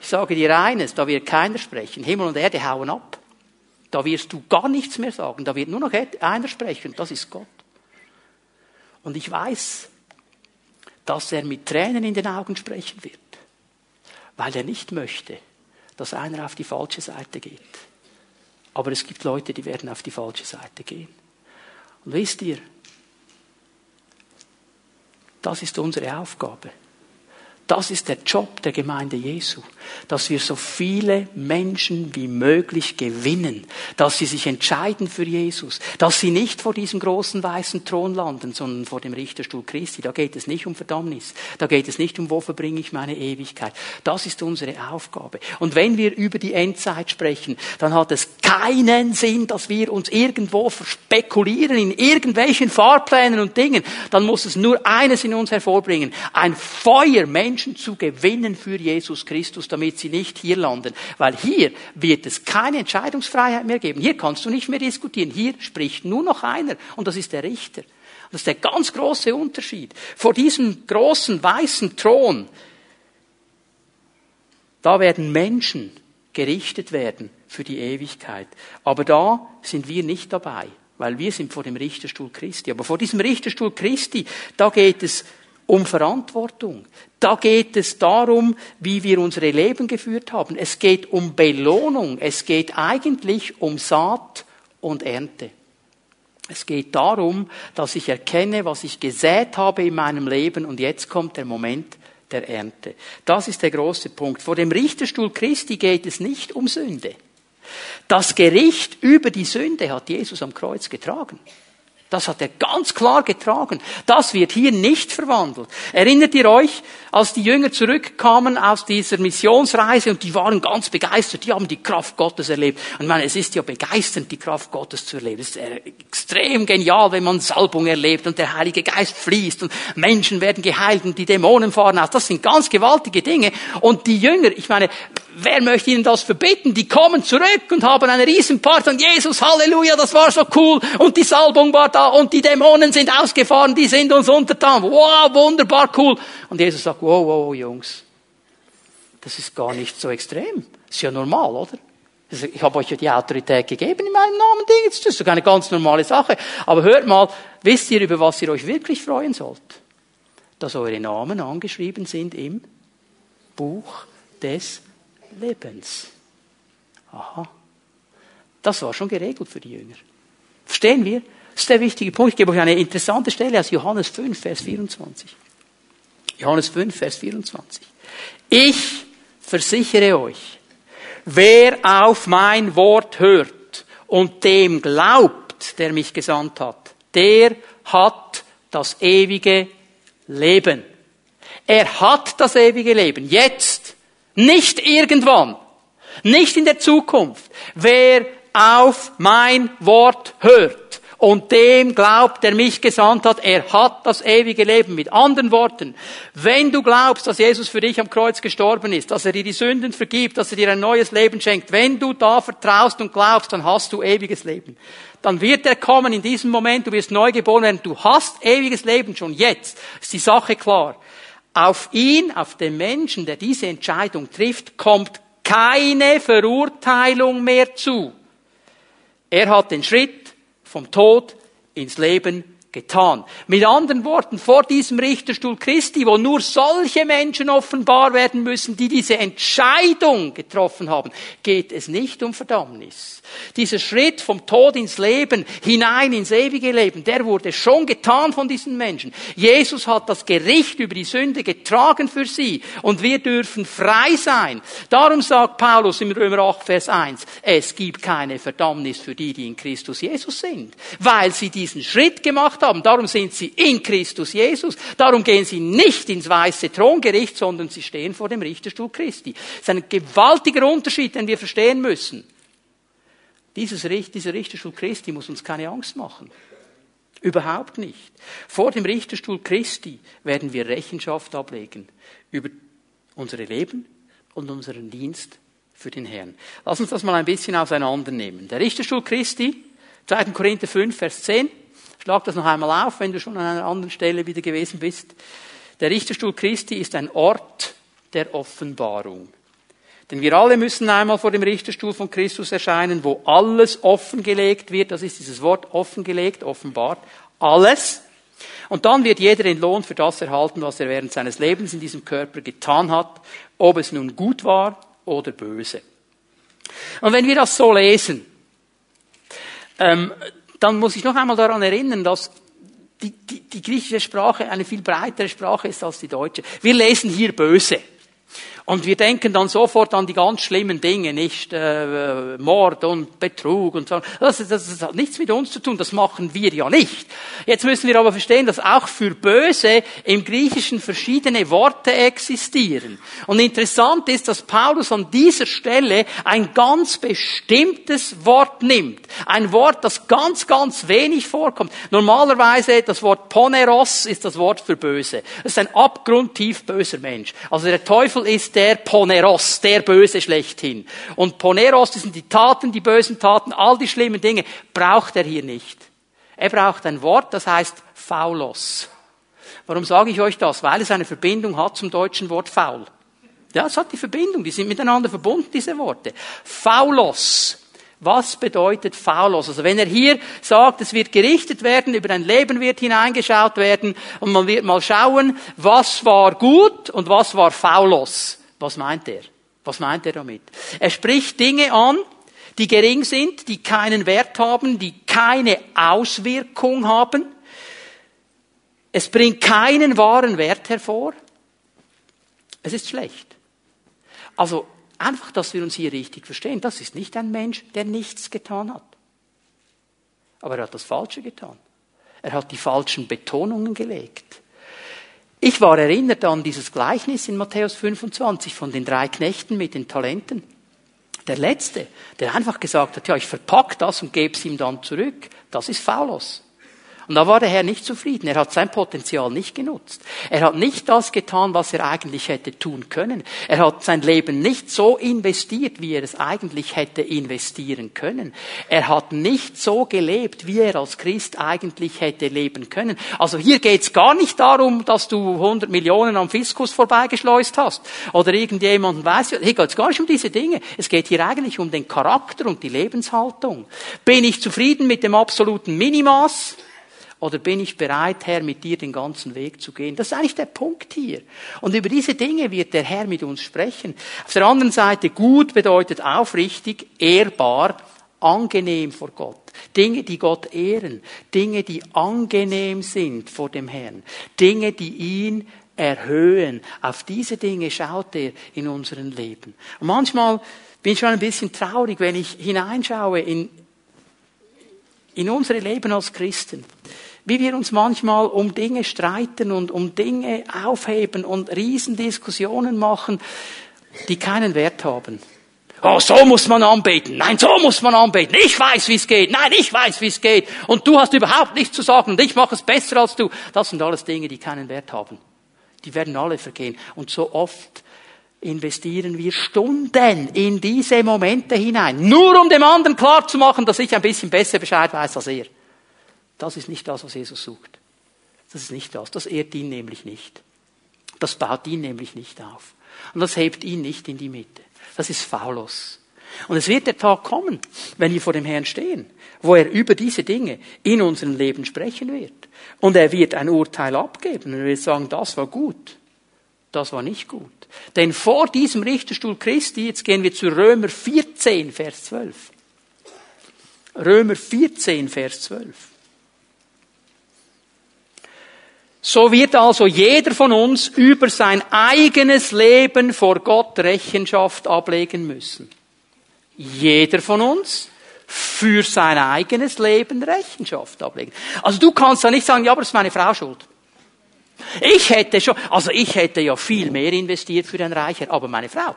Ich sage dir eines, da wird keiner sprechen. Himmel und Erde hauen ab. Da wirst du gar nichts mehr sagen. Da wird nur noch einer sprechen. Das ist Gott. Und ich weiß, dass er mit Tränen in den Augen sprechen wird, weil er nicht möchte, dass einer auf die falsche Seite geht. Aber es gibt Leute, die werden auf die falsche Seite gehen. Und wisst ihr, das ist unsere Aufgabe. Das ist der Job der Gemeinde Jesu, dass wir so viele Menschen wie möglich gewinnen, dass sie sich entscheiden für Jesus, dass sie nicht vor diesem großen weißen Thron landen, sondern vor dem Richterstuhl Christi. Da geht es nicht um Verdammnis, da geht es nicht um, wo verbringe ich meine Ewigkeit. Das ist unsere Aufgabe. Und wenn wir über die Endzeit sprechen, dann hat es keinen Sinn, dass wir uns irgendwo verspekulieren in irgendwelchen Fahrplänen und Dingen. Dann muss es nur eines in uns hervorbringen, ein Feuer, Menschen Menschen zu gewinnen für Jesus Christus, damit sie nicht hier landen. Weil hier wird es keine Entscheidungsfreiheit mehr geben. Hier kannst du nicht mehr diskutieren. Hier spricht nur noch einer und das ist der Richter. Das ist der ganz große Unterschied. Vor diesem großen weißen Thron, da werden Menschen gerichtet werden für die Ewigkeit. Aber da sind wir nicht dabei, weil wir sind vor dem Richterstuhl Christi. Aber vor diesem Richterstuhl Christi, da geht es um Verantwortung. Da geht es darum, wie wir unsere Leben geführt haben. Es geht um Belohnung. Es geht eigentlich um Saat und Ernte. Es geht darum, dass ich erkenne, was ich gesät habe in meinem Leben und jetzt kommt der Moment der Ernte. Das ist der große Punkt. Vor dem Richterstuhl Christi geht es nicht um Sünde. Das Gericht über die Sünde hat Jesus am Kreuz getragen. Das hat er ganz klar getragen. Das wird hier nicht verwandelt. Erinnert ihr euch, als die Jünger zurückkamen aus dieser Missionsreise und die waren ganz begeistert, die haben die Kraft Gottes erlebt. Und ich meine, es ist ja begeisternd, die Kraft Gottes zu erleben. Es ist extrem genial, wenn man Salbung erlebt und der Heilige Geist fließt und Menschen werden geheilt und die Dämonen fahren aus. Das sind ganz gewaltige Dinge. Und die Jünger, ich meine, wer möchte ihnen das verbieten? Die kommen zurück und haben eine Riesenparty und Jesus, Halleluja, das war so cool und die Salbung war da und die Dämonen sind ausgefahren, die sind uns untertan. Wow, wunderbar cool. Und Jesus sagt, wow, wow, Jungs, das ist gar nicht so extrem. Das ist ja normal, oder? Ich habe euch ja die Autorität gegeben in meinem Namen. Das ist doch eine ganz normale Sache. Aber hört mal, wisst ihr, über was ihr euch wirklich freuen sollt? Dass eure Namen angeschrieben sind im Buch des Lebens. Aha. Das war schon geregelt für die Jünger. Verstehen wir? Das ist der wichtige Punkt. Ich gebe euch eine interessante Stelle aus Johannes 5, Vers 24. Johannes 5, Vers 24. Ich versichere euch, wer auf mein Wort hört und dem glaubt, der mich gesandt hat, der hat das ewige Leben. Er hat das ewige Leben. Jetzt. Nicht irgendwann. Nicht in der Zukunft. Wer auf mein Wort hört und dem glaubt, der mich gesandt hat, er hat das ewige Leben. Mit anderen Worten, wenn du glaubst, dass Jesus für dich am Kreuz gestorben ist, dass er dir die Sünden vergibt, dass er dir ein neues Leben schenkt, wenn du da vertraust und glaubst, dann hast du ewiges Leben. Dann wird er kommen in diesem Moment, du wirst neu geboren werden, du hast ewiges Leben schon jetzt. Ist die Sache klar. Auf ihn, auf den Menschen, der diese Entscheidung trifft, kommt keine Verurteilung mehr zu. Er hat den Schritt vom Tod ins Leben getan. Mit anderen Worten, vor diesem Richterstuhl Christi, wo nur solche Menschen offenbar werden müssen, die diese Entscheidung getroffen haben, geht es nicht um Verdammnis. Dieser Schritt vom Tod ins Leben hinein ins ewige Leben, der wurde schon getan von diesen Menschen. Jesus hat das Gericht über die Sünde getragen für sie und wir dürfen frei sein. Darum sagt Paulus im Römer 8, Vers 1, es gibt keine Verdammnis für die, die in Christus Jesus sind, weil sie diesen Schritt gemacht haben. Darum sind sie in Christus Jesus. Darum gehen sie nicht ins weiße Throngericht, sondern sie stehen vor dem Richterstuhl Christi. Das ist ein gewaltiger Unterschied, den wir verstehen müssen. Dieses, dieser Richterstuhl Christi muss uns keine Angst machen. Überhaupt nicht. Vor dem Richterstuhl Christi werden wir Rechenschaft ablegen über unsere Leben und unseren Dienst für den Herrn. Lass uns das mal ein bisschen auseinandernehmen. Der Richterstuhl Christi, 2. Korinther 5, Vers 10, Schlag das noch einmal auf, wenn du schon an einer anderen Stelle wieder gewesen bist. Der Richterstuhl Christi ist ein Ort der Offenbarung. Denn wir alle müssen einmal vor dem Richterstuhl von Christus erscheinen, wo alles offengelegt wird. Das ist dieses Wort offengelegt, offenbart. Alles. Und dann wird jeder den Lohn für das erhalten, was er während seines Lebens in diesem Körper getan hat, ob es nun gut war oder böse. Und wenn wir das so lesen, ähm, dann muss ich noch einmal daran erinnern, dass die, die, die griechische Sprache eine viel breitere Sprache ist als die deutsche. Wir lesen hier böse. Und wir denken dann sofort an die ganz schlimmen Dinge, nicht äh, Mord und Betrug und so. Das, das, das hat nichts mit uns zu tun, das machen wir ja nicht. Jetzt müssen wir aber verstehen, dass auch für Böse im Griechischen verschiedene Worte existieren. Und interessant ist, dass Paulus an dieser Stelle ein ganz bestimmtes Wort nimmt. Ein Wort, das ganz, ganz wenig vorkommt. Normalerweise das Wort Poneros ist das Wort für Böse. Das ist ein abgrundtief böser Mensch. Also der Teufel ist der Poneros, der Böse schlechthin. Und Poneros, das sind die Taten, die bösen Taten, all die schlimmen Dinge, braucht er hier nicht. Er braucht ein Wort, das heißt Faulos. Warum sage ich euch das? Weil es eine Verbindung hat zum deutschen Wort faul. Ja, es hat die Verbindung, die sind miteinander verbunden, diese Worte. Faulos. Was bedeutet faulos? Also wenn er hier sagt, es wird gerichtet werden, über ein Leben wird hineingeschaut werden und man wird mal schauen, was war gut und was war faulos. Was meint er? Was meint er damit? Er spricht Dinge an, die gering sind, die keinen Wert haben, die keine Auswirkung haben. Es bringt keinen wahren Wert hervor. Es ist schlecht. Also einfach, dass wir uns hier richtig verstehen. Das ist nicht ein Mensch, der nichts getan hat. Aber er hat das Falsche getan. Er hat die falschen Betonungen gelegt. Ich war erinnert an dieses Gleichnis in Matthäus 25 von den drei Knechten mit den Talenten. Der letzte, der einfach gesagt hat, ja, ich verpack das und gebe es ihm dann zurück, das ist Faulos. Und da war der Herr nicht zufrieden. Er hat sein Potenzial nicht genutzt. Er hat nicht das getan, was er eigentlich hätte tun können. Er hat sein Leben nicht so investiert, wie er es eigentlich hätte investieren können. Er hat nicht so gelebt, wie er als Christ eigentlich hätte leben können. Also hier geht's gar nicht darum, dass du 100 Millionen am Fiskus vorbeigeschleust hast oder irgendjemanden weiß. Hier geht's gar nicht um diese Dinge. Es geht hier eigentlich um den Charakter und die Lebenshaltung. Bin ich zufrieden mit dem absoluten Minimaß? Oder bin ich bereit, Herr, mit dir den ganzen Weg zu gehen? Das ist eigentlich der Punkt hier. Und über diese Dinge wird der Herr mit uns sprechen. Auf der anderen Seite, gut bedeutet aufrichtig, ehrbar, angenehm vor Gott. Dinge, die Gott ehren. Dinge, die angenehm sind vor dem Herrn. Dinge, die ihn erhöhen. Auf diese Dinge schaut er in unserem Leben. Und manchmal bin ich schon ein bisschen traurig, wenn ich hineinschaue in, in unsere Leben als Christen wie wir uns manchmal um Dinge streiten und um Dinge aufheben und Riesendiskussionen machen, die keinen Wert haben. Oh, so muss man anbeten. Nein, so muss man anbeten. Ich weiß, wie es geht. Nein, ich weiß, wie es geht. Und du hast überhaupt nichts zu sagen und ich mache es besser als du. Das sind alles Dinge, die keinen Wert haben. Die werden alle vergehen. Und so oft investieren wir Stunden in diese Momente hinein. Nur um dem anderen klarzumachen, dass ich ein bisschen besser Bescheid weiß als er. Das ist nicht das, was Jesus sucht. Das ist nicht das. Das ehrt ihn nämlich nicht. Das baut ihn nämlich nicht auf. Und das hebt ihn nicht in die Mitte. Das ist faulos. Und es wird der Tag kommen, wenn wir vor dem Herrn stehen, wo er über diese Dinge in unserem Leben sprechen wird. Und er wird ein Urteil abgeben und er wird sagen, das war gut, das war nicht gut. Denn vor diesem Richterstuhl Christi, jetzt gehen wir zu Römer 14, Vers 12. Römer 14, Vers 12. So wird also jeder von uns über sein eigenes Leben vor Gott Rechenschaft ablegen müssen. Jeder von uns für sein eigenes Leben Rechenschaft ablegen. Also du kannst da nicht sagen, ja, aber das ist meine Frau schuld. Ich hätte schon, also ich hätte ja viel mehr investiert für ein Reicher, aber meine Frau,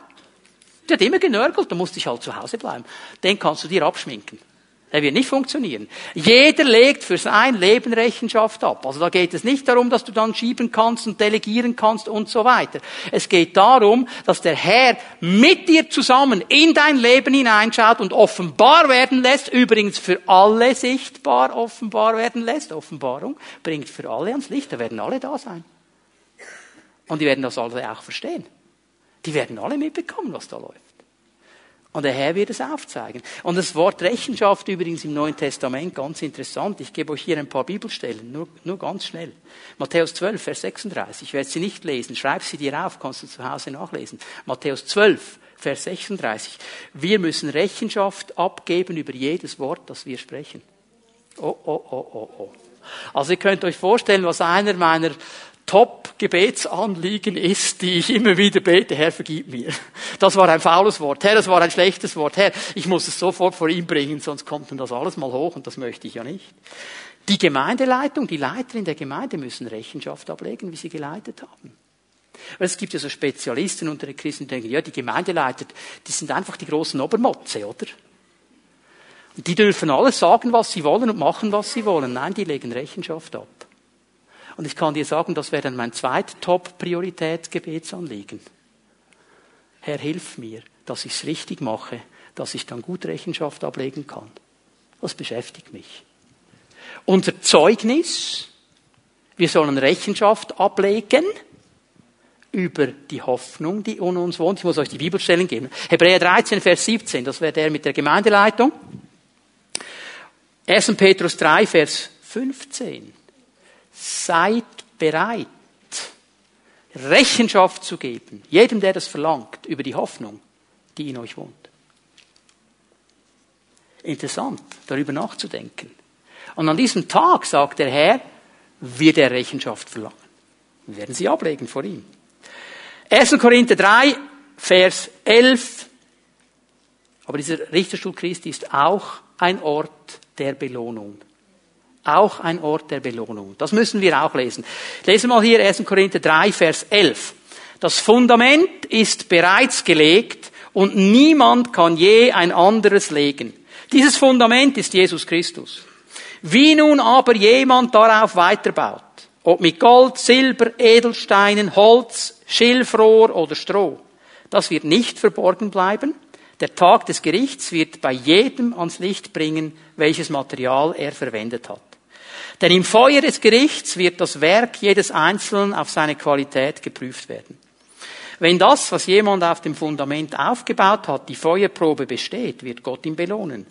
die hat immer genörgelt, da musste ich halt zu Hause bleiben. Den kannst du dir abschminken. Er wird nicht funktionieren. Jeder legt für sein Leben Rechenschaft ab. Also da geht es nicht darum, dass du dann schieben kannst und delegieren kannst und so weiter. Es geht darum, dass der Herr mit dir zusammen in dein Leben hineinschaut und offenbar werden lässt, übrigens für alle sichtbar offenbar werden lässt. Offenbarung bringt für alle ans Licht, da werden alle da sein. Und die werden das alle auch verstehen. Die werden alle mitbekommen, was da läuft. Und der Herr wird es aufzeigen. Und das Wort Rechenschaft übrigens im Neuen Testament, ganz interessant. Ich gebe euch hier ein paar Bibelstellen, nur, nur ganz schnell. Matthäus 12, Vers 36. Ich werde sie nicht lesen. Schreib sie dir auf, kannst du zu Hause nachlesen. Matthäus 12, Vers 36. Wir müssen Rechenschaft abgeben über jedes Wort, das wir sprechen. Oh, oh, oh, oh, oh. Also ihr könnt euch vorstellen, was einer meiner Top-Gebetsanliegen ist, die ich immer wieder bete, Herr, vergib mir. Das war ein faules Wort. Herr, das war ein schlechtes Wort. Herr, ich muss es sofort vor ihm bringen, sonst kommt dann das alles mal hoch und das möchte ich ja nicht. Die Gemeindeleitung, die Leiter in der Gemeinde müssen Rechenschaft ablegen, wie sie geleitet haben. Es gibt ja so Spezialisten unter den Christen, die denken, ja, die Gemeindeleiter, die sind einfach die großen Obermotze, oder? Und die dürfen alles sagen, was sie wollen und machen, was sie wollen. Nein, die legen Rechenschaft ab. Und ich kann dir sagen, das wäre dann mein zweit Top-Prioritätsgebetsanliegen. Herr, hilf mir, dass ich es richtig mache, dass ich dann gut Rechenschaft ablegen kann. Das beschäftigt mich. Unser Zeugnis, wir sollen Rechenschaft ablegen über die Hoffnung, die in uns wohnt. Ich muss euch die Bibelstellen geben. Hebräer 13, Vers 17, das wäre der mit der Gemeindeleitung. 1. Petrus 3, Vers 15. Seid bereit, Rechenschaft zu geben, jedem, der das verlangt, über die Hoffnung, die in euch wohnt. Interessant, darüber nachzudenken. Und an diesem Tag, sagt der Herr, wird er Rechenschaft verlangen. Wir werden sie ablegen vor ihm. 1. Korinther 3, Vers 11. Aber dieser Richterstuhl Christi ist auch ein Ort der Belohnung auch ein Ort der Belohnung. Das müssen wir auch lesen. Ich lese mal hier 1. Korinther 3, Vers 11. Das Fundament ist bereits gelegt und niemand kann je ein anderes legen. Dieses Fundament ist Jesus Christus. Wie nun aber jemand darauf weiterbaut, ob mit Gold, Silber, Edelsteinen, Holz, Schilfrohr oder Stroh, das wird nicht verborgen bleiben. Der Tag des Gerichts wird bei jedem ans Licht bringen, welches Material er verwendet hat. Denn im Feuer des Gerichts wird das Werk jedes Einzelnen auf seine Qualität geprüft werden. Wenn das, was jemand auf dem Fundament aufgebaut hat, die Feuerprobe besteht, wird Gott ihn belohnen.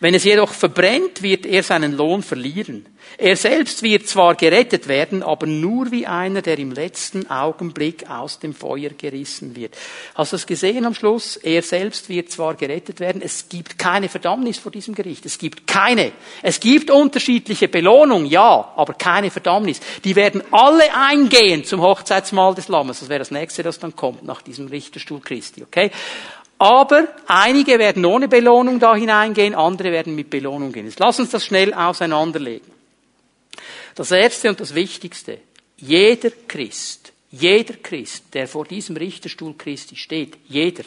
Wenn es jedoch verbrennt, wird er seinen Lohn verlieren. Er selbst wird zwar gerettet werden, aber nur wie einer, der im letzten Augenblick aus dem Feuer gerissen wird. Hast du es gesehen am Schluss? Er selbst wird zwar gerettet werden, es gibt keine Verdammnis vor diesem Gericht. Es gibt keine. Es gibt unterschiedliche Belohnung, ja, aber keine Verdammnis. Die werden alle eingehen zum Hochzeitsmahl des Lammes. Das wäre das nächste, das dann kommt nach diesem Richterstuhl Christi, okay? Aber einige werden ohne Belohnung da hineingehen, andere werden mit Belohnung gehen. Jetzt lass uns das schnell auseinanderlegen. Das Erste und das Wichtigste. Jeder Christ, jeder Christ, der vor diesem Richterstuhl Christi steht, jeder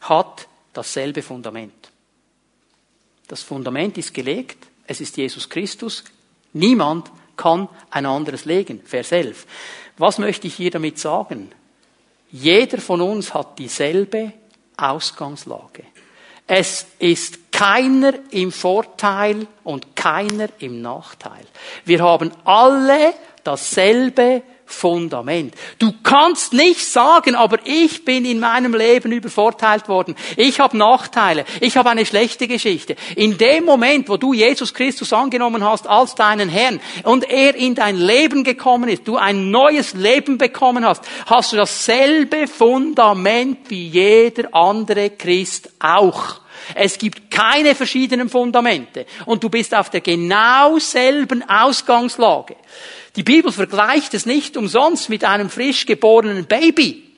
hat dasselbe Fundament. Das Fundament ist gelegt. Es ist Jesus Christus. Niemand kann ein anderes legen. Vers 11. Was möchte ich hier damit sagen? Jeder von uns hat dieselbe Ausgangslage. Es ist keiner im Vorteil und keiner im Nachteil. Wir haben alle dasselbe Fundament. Du kannst nicht sagen, aber ich bin in meinem Leben übervorteilt worden. Ich habe Nachteile. Ich habe eine schlechte Geschichte. In dem Moment, wo du Jesus Christus angenommen hast als deinen Herrn und er in dein Leben gekommen ist, du ein neues Leben bekommen hast, hast du dasselbe Fundament wie jeder andere Christ auch. Es gibt keine verschiedenen Fundamente und du bist auf der genau selben Ausgangslage. Die Bibel vergleicht es nicht umsonst mit einem frisch geborenen Baby.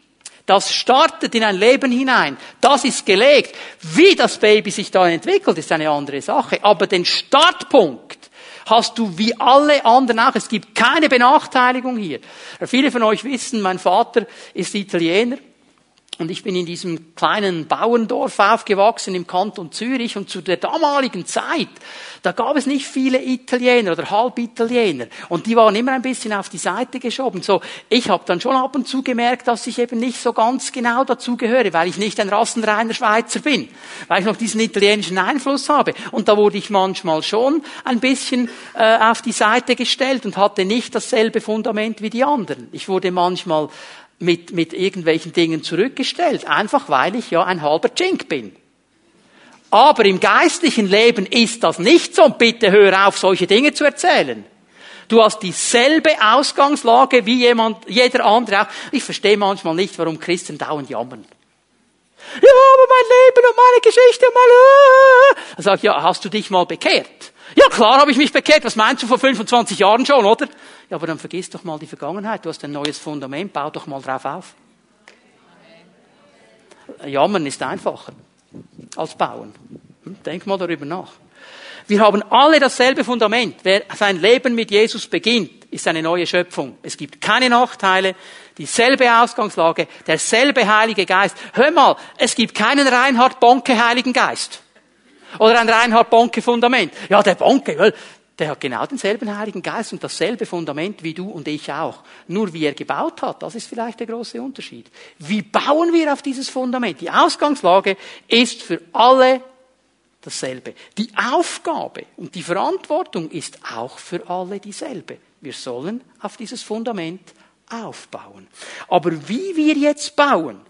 Das startet in ein Leben hinein. Das ist gelegt. Wie das Baby sich da entwickelt, ist eine andere Sache. Aber den Startpunkt hast du wie alle anderen auch. Es gibt keine Benachteiligung hier. Viele von euch wissen, mein Vater ist Italiener. Und ich bin in diesem kleinen Bauerndorf aufgewachsen im Kanton Zürich und zu der damaligen Zeit, da gab es nicht viele Italiener oder Halbitaliener und die waren immer ein bisschen auf die Seite geschoben. So, ich habe dann schon ab und zu gemerkt, dass ich eben nicht so ganz genau dazu gehöre, weil ich nicht ein rassenreiner Schweizer bin, weil ich noch diesen italienischen Einfluss habe. Und da wurde ich manchmal schon ein bisschen äh, auf die Seite gestellt und hatte nicht dasselbe Fundament wie die anderen. Ich wurde manchmal mit, mit irgendwelchen Dingen zurückgestellt, einfach weil ich ja ein halber Chink bin. Aber im geistlichen Leben ist das nicht so. Und bitte hör auf, solche Dinge zu erzählen. Du hast dieselbe Ausgangslage wie jemand, jeder andere auch. Ich verstehe manchmal nicht, warum Christen dauernd jammern. Ja, aber mein Leben und meine Geschichte und meine... Dann sag ich, ja, hast du dich mal bekehrt? Ja, klar habe ich mich bekehrt. Was meinst du vor 25 Jahren schon, oder? Ja, aber dann vergiss doch mal die Vergangenheit. Du hast ein neues Fundament. Bau doch mal drauf auf. Jammern ist einfacher als bauen. Hm, denk mal darüber nach. Wir haben alle dasselbe Fundament. Wer sein Leben mit Jesus beginnt, ist eine neue Schöpfung. Es gibt keine Nachteile, dieselbe Ausgangslage, derselbe Heilige Geist. Hör mal, es gibt keinen Reinhard Bonke Heiligen Geist. Oder ein Reinhard Bonke Fundament. Ja, der Bonke, der hat genau denselben Heiligen Geist und dasselbe Fundament wie du und ich auch. Nur wie er gebaut hat, das ist vielleicht der große Unterschied. Wie bauen wir auf dieses Fundament? Die Ausgangslage ist für alle dasselbe. Die Aufgabe und die Verantwortung ist auch für alle dieselbe. Wir sollen auf dieses Fundament aufbauen. Aber wie wir jetzt bauen,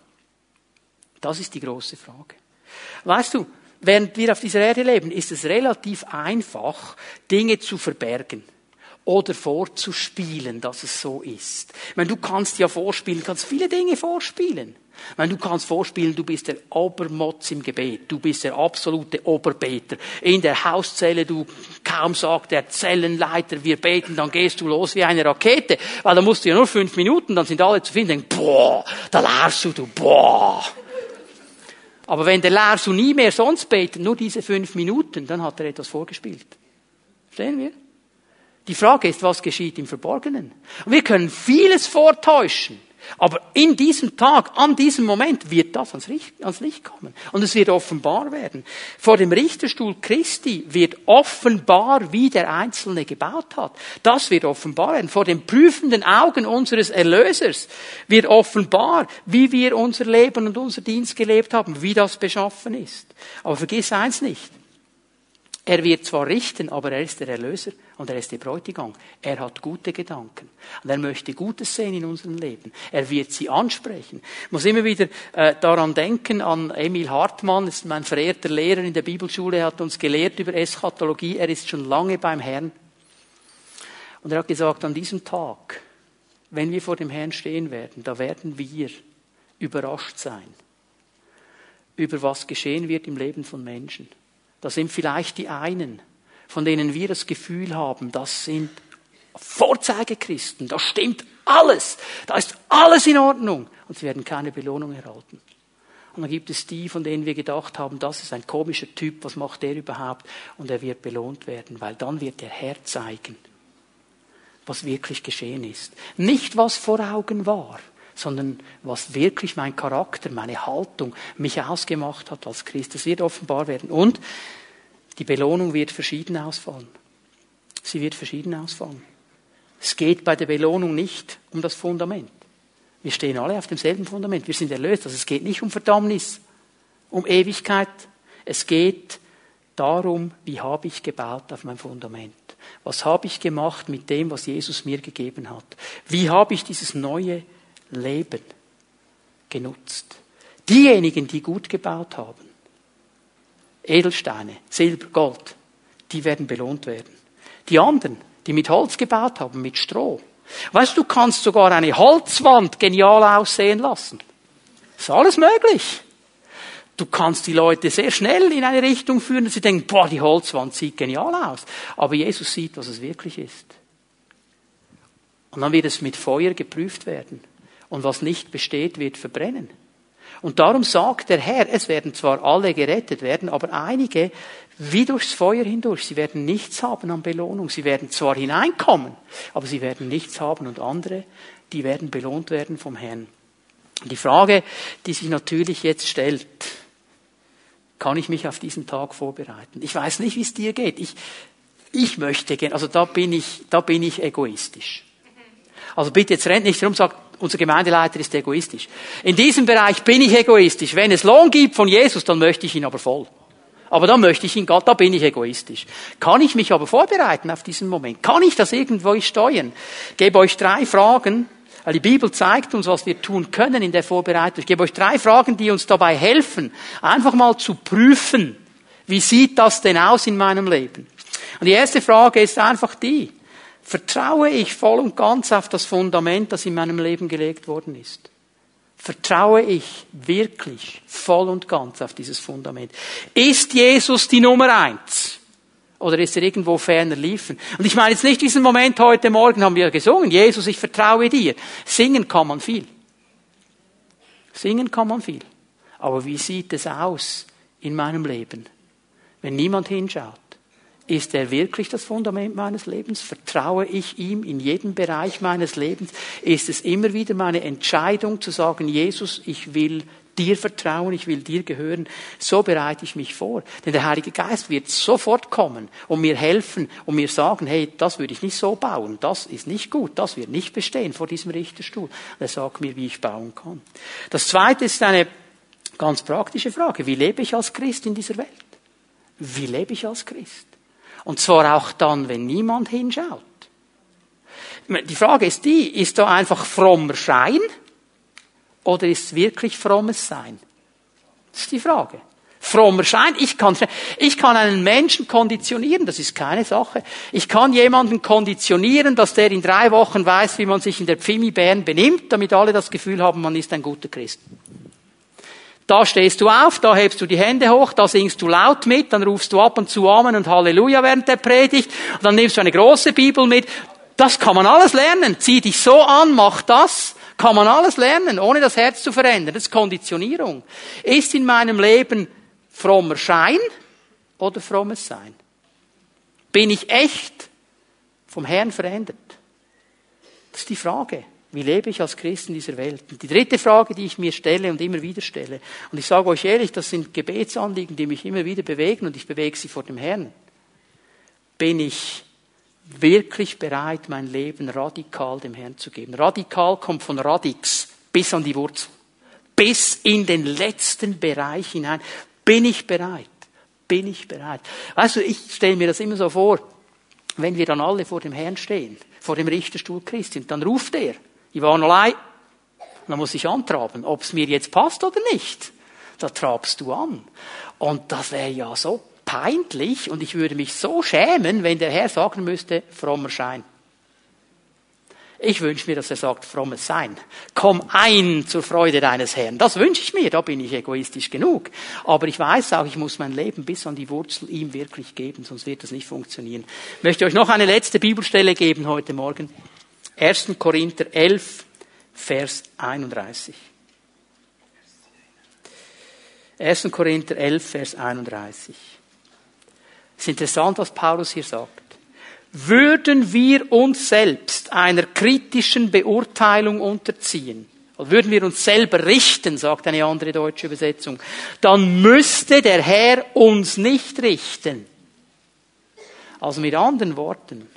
das ist die große Frage. Weißt du, während wir auf dieser Erde leben, ist es relativ einfach, Dinge zu verbergen oder vorzuspielen, dass es so ist. Ich meine, du kannst ja vorspielen, kannst viele Dinge vorspielen. Ich meine, du kannst vorspielen, du bist der Obermotz im Gebet, du bist der absolute Oberbeter. In der Hauszelle, du kaum sagt der Zellenleiter, wir beten, dann gehst du los wie eine Rakete, weil da musst du ja nur fünf Minuten, dann sind alle zu finden, denken, boah, da lernst du, du, boah. Aber wenn der so nie mehr sonst betet, nur diese fünf Minuten, dann hat er etwas vorgespielt. Verstehen wir? Die Frage ist, was geschieht im Verborgenen? Und wir können vieles vortäuschen. Aber in diesem Tag, an diesem Moment wird das ans Licht, kommen. Und es wird offenbar werden. Vor dem Richterstuhl Christi wird offenbar, wie der Einzelne gebaut hat. Das wird offenbar werden. Vor den prüfenden Augen unseres Erlösers wird offenbar, wie wir unser Leben und unser Dienst gelebt haben, wie das beschaffen ist. Aber vergiss eins nicht. Er wird zwar richten, aber er ist der Erlöser und er ist der Bräutigam. Er hat gute Gedanken und er möchte Gutes sehen in unserem Leben. Er wird sie ansprechen. Ich muss immer wieder äh, daran denken an Emil Hartmann, das ist mein verehrter Lehrer in der Bibelschule, er hat uns gelehrt über Eschatologie. Er ist schon lange beim Herrn und er hat gesagt, an diesem Tag, wenn wir vor dem Herrn stehen werden, da werden wir überrascht sein über was geschehen wird im Leben von Menschen. Das sind vielleicht die einen, von denen wir das Gefühl haben, das sind Vorzeigechristen, da stimmt alles, da ist alles in Ordnung und sie werden keine Belohnung erhalten. Und dann gibt es die, von denen wir gedacht haben, das ist ein komischer Typ, was macht der überhaupt? Und er wird belohnt werden, weil dann wird der Herr zeigen, was wirklich geschehen ist. Nicht, was vor Augen war, sondern was wirklich mein Charakter, meine Haltung mich ausgemacht hat als Christ. Das wird offenbar werden. Und die Belohnung wird verschieden ausfallen. Sie wird verschieden ausfallen. Es geht bei der Belohnung nicht um das Fundament. Wir stehen alle auf demselben Fundament. Wir sind erlöst. Also es geht nicht um Verdammnis, um Ewigkeit. Es geht darum, wie habe ich gebaut auf mein Fundament? Was habe ich gemacht mit dem, was Jesus mir gegeben hat? Wie habe ich dieses neue Leben genutzt. Diejenigen, die gut gebaut haben, Edelsteine, Silber, Gold, die werden belohnt werden. Die anderen, die mit Holz gebaut haben, mit Stroh. Weißt du, du kannst sogar eine Holzwand genial aussehen lassen. ist alles möglich. Du kannst die Leute sehr schnell in eine Richtung führen, dass sie denken, boah, die Holzwand sieht genial aus. Aber Jesus sieht, was es wirklich ist. Und dann wird es mit Feuer geprüft werden und was nicht besteht, wird verbrennen. Und darum sagt der Herr, es werden zwar alle gerettet werden, aber einige wie durchs Feuer hindurch, sie werden nichts haben an Belohnung. Sie werden zwar hineinkommen, aber sie werden nichts haben und andere, die werden belohnt werden vom Herrn. Die Frage, die sich natürlich jetzt stellt, kann ich mich auf diesen Tag vorbereiten? Ich weiß nicht, wie es dir geht. Ich, ich möchte gehen, also da bin ich, da bin ich egoistisch. Also bitte jetzt rennt nicht herum, sagt, unser Gemeindeleiter ist egoistisch. In diesem Bereich bin ich egoistisch. Wenn es Lohn gibt von Jesus, dann möchte ich ihn aber voll. Aber dann möchte ich ihn Gott, da bin ich egoistisch. Kann ich mich aber vorbereiten auf diesen Moment? Kann ich das irgendwo steuern? Ich gebe euch drei Fragen, weil die Bibel zeigt uns, was wir tun können in der Vorbereitung. Ich gebe euch drei Fragen, die uns dabei helfen, einfach mal zu prüfen, wie sieht das denn aus in meinem Leben? Und die erste Frage ist einfach die, Vertraue ich voll und ganz auf das Fundament, das in meinem Leben gelegt worden ist? Vertraue ich wirklich voll und ganz auf dieses Fundament? Ist Jesus die Nummer eins? Oder ist er irgendwo ferner liefen? Und ich meine jetzt nicht diesen Moment heute Morgen haben wir gesungen, Jesus, ich vertraue dir. Singen kann man viel. Singen kann man viel. Aber wie sieht es aus in meinem Leben, wenn niemand hinschaut? Ist er wirklich das Fundament meines Lebens? Vertraue ich ihm in jedem Bereich meines Lebens? Ist es immer wieder meine Entscheidung zu sagen, Jesus, ich will dir vertrauen, ich will dir gehören. So bereite ich mich vor. Denn der Heilige Geist wird sofort kommen und mir helfen und mir sagen, hey, das würde ich nicht so bauen, das ist nicht gut, das wird nicht bestehen vor diesem Richterstuhl. er sagt mir, wie ich bauen kann. Das zweite ist eine ganz praktische Frage. Wie lebe ich als Christ in dieser Welt? Wie lebe ich als Christ? Und zwar auch dann, wenn niemand hinschaut. Die Frage ist die, ist da einfach frommer Schein oder ist es wirklich frommes Sein? Das ist die Frage. Frommer Schein, ich kann, ich kann einen Menschen konditionieren, das ist keine Sache. Ich kann jemanden konditionieren, dass der in drei Wochen weiß, wie man sich in der Pfimi Bern benimmt, damit alle das Gefühl haben, man ist ein guter Christ. Da stehst du auf, da hebst du die Hände hoch, da singst du laut mit, dann rufst du ab und zu Amen und Halleluja während der Predigt, dann nimmst du eine große Bibel mit. Das kann man alles lernen. Zieh dich so an, mach das. Kann man alles lernen, ohne das Herz zu verändern. Das ist Konditionierung. Ist in meinem Leben frommer Schein oder frommes Sein? Bin ich echt vom Herrn verändert? Das ist die Frage. Wie lebe ich als Christ in dieser Welt? Und die dritte Frage, die ich mir stelle und immer wieder stelle, und ich sage euch ehrlich, das sind Gebetsanliegen, die mich immer wieder bewegen und ich bewege sie vor dem Herrn. Bin ich wirklich bereit, mein Leben radikal dem Herrn zu geben? Radikal kommt von Radix bis an die Wurzel. Bis in den letzten Bereich hinein. Bin ich bereit? Bin ich bereit? Weißt du, ich stelle mir das immer so vor, wenn wir dann alle vor dem Herrn stehen, vor dem Richterstuhl Christi, dann ruft er, ich war allein. Dann muss ich antraben, ob es mir jetzt passt oder nicht. Da trabst du an. Und das wäre ja so peinlich und ich würde mich so schämen, wenn der Herr sagen müsste, frommer Schein. Ich wünsche mir, dass er sagt, frommes Sein. Komm ein zur Freude deines Herrn. Das wünsche ich mir, da bin ich egoistisch genug. Aber ich weiß auch, ich muss mein Leben bis an die Wurzel ihm wirklich geben, sonst wird das nicht funktionieren. Ich möchte euch noch eine letzte Bibelstelle geben heute Morgen. 1. Korinther 11, Vers 31. 1. Korinther 11, Vers 31. Es ist interessant, was Paulus hier sagt. Würden wir uns selbst einer kritischen Beurteilung unterziehen, würden wir uns selber richten, sagt eine andere deutsche Übersetzung, dann müsste der Herr uns nicht richten. Also mit anderen Worten,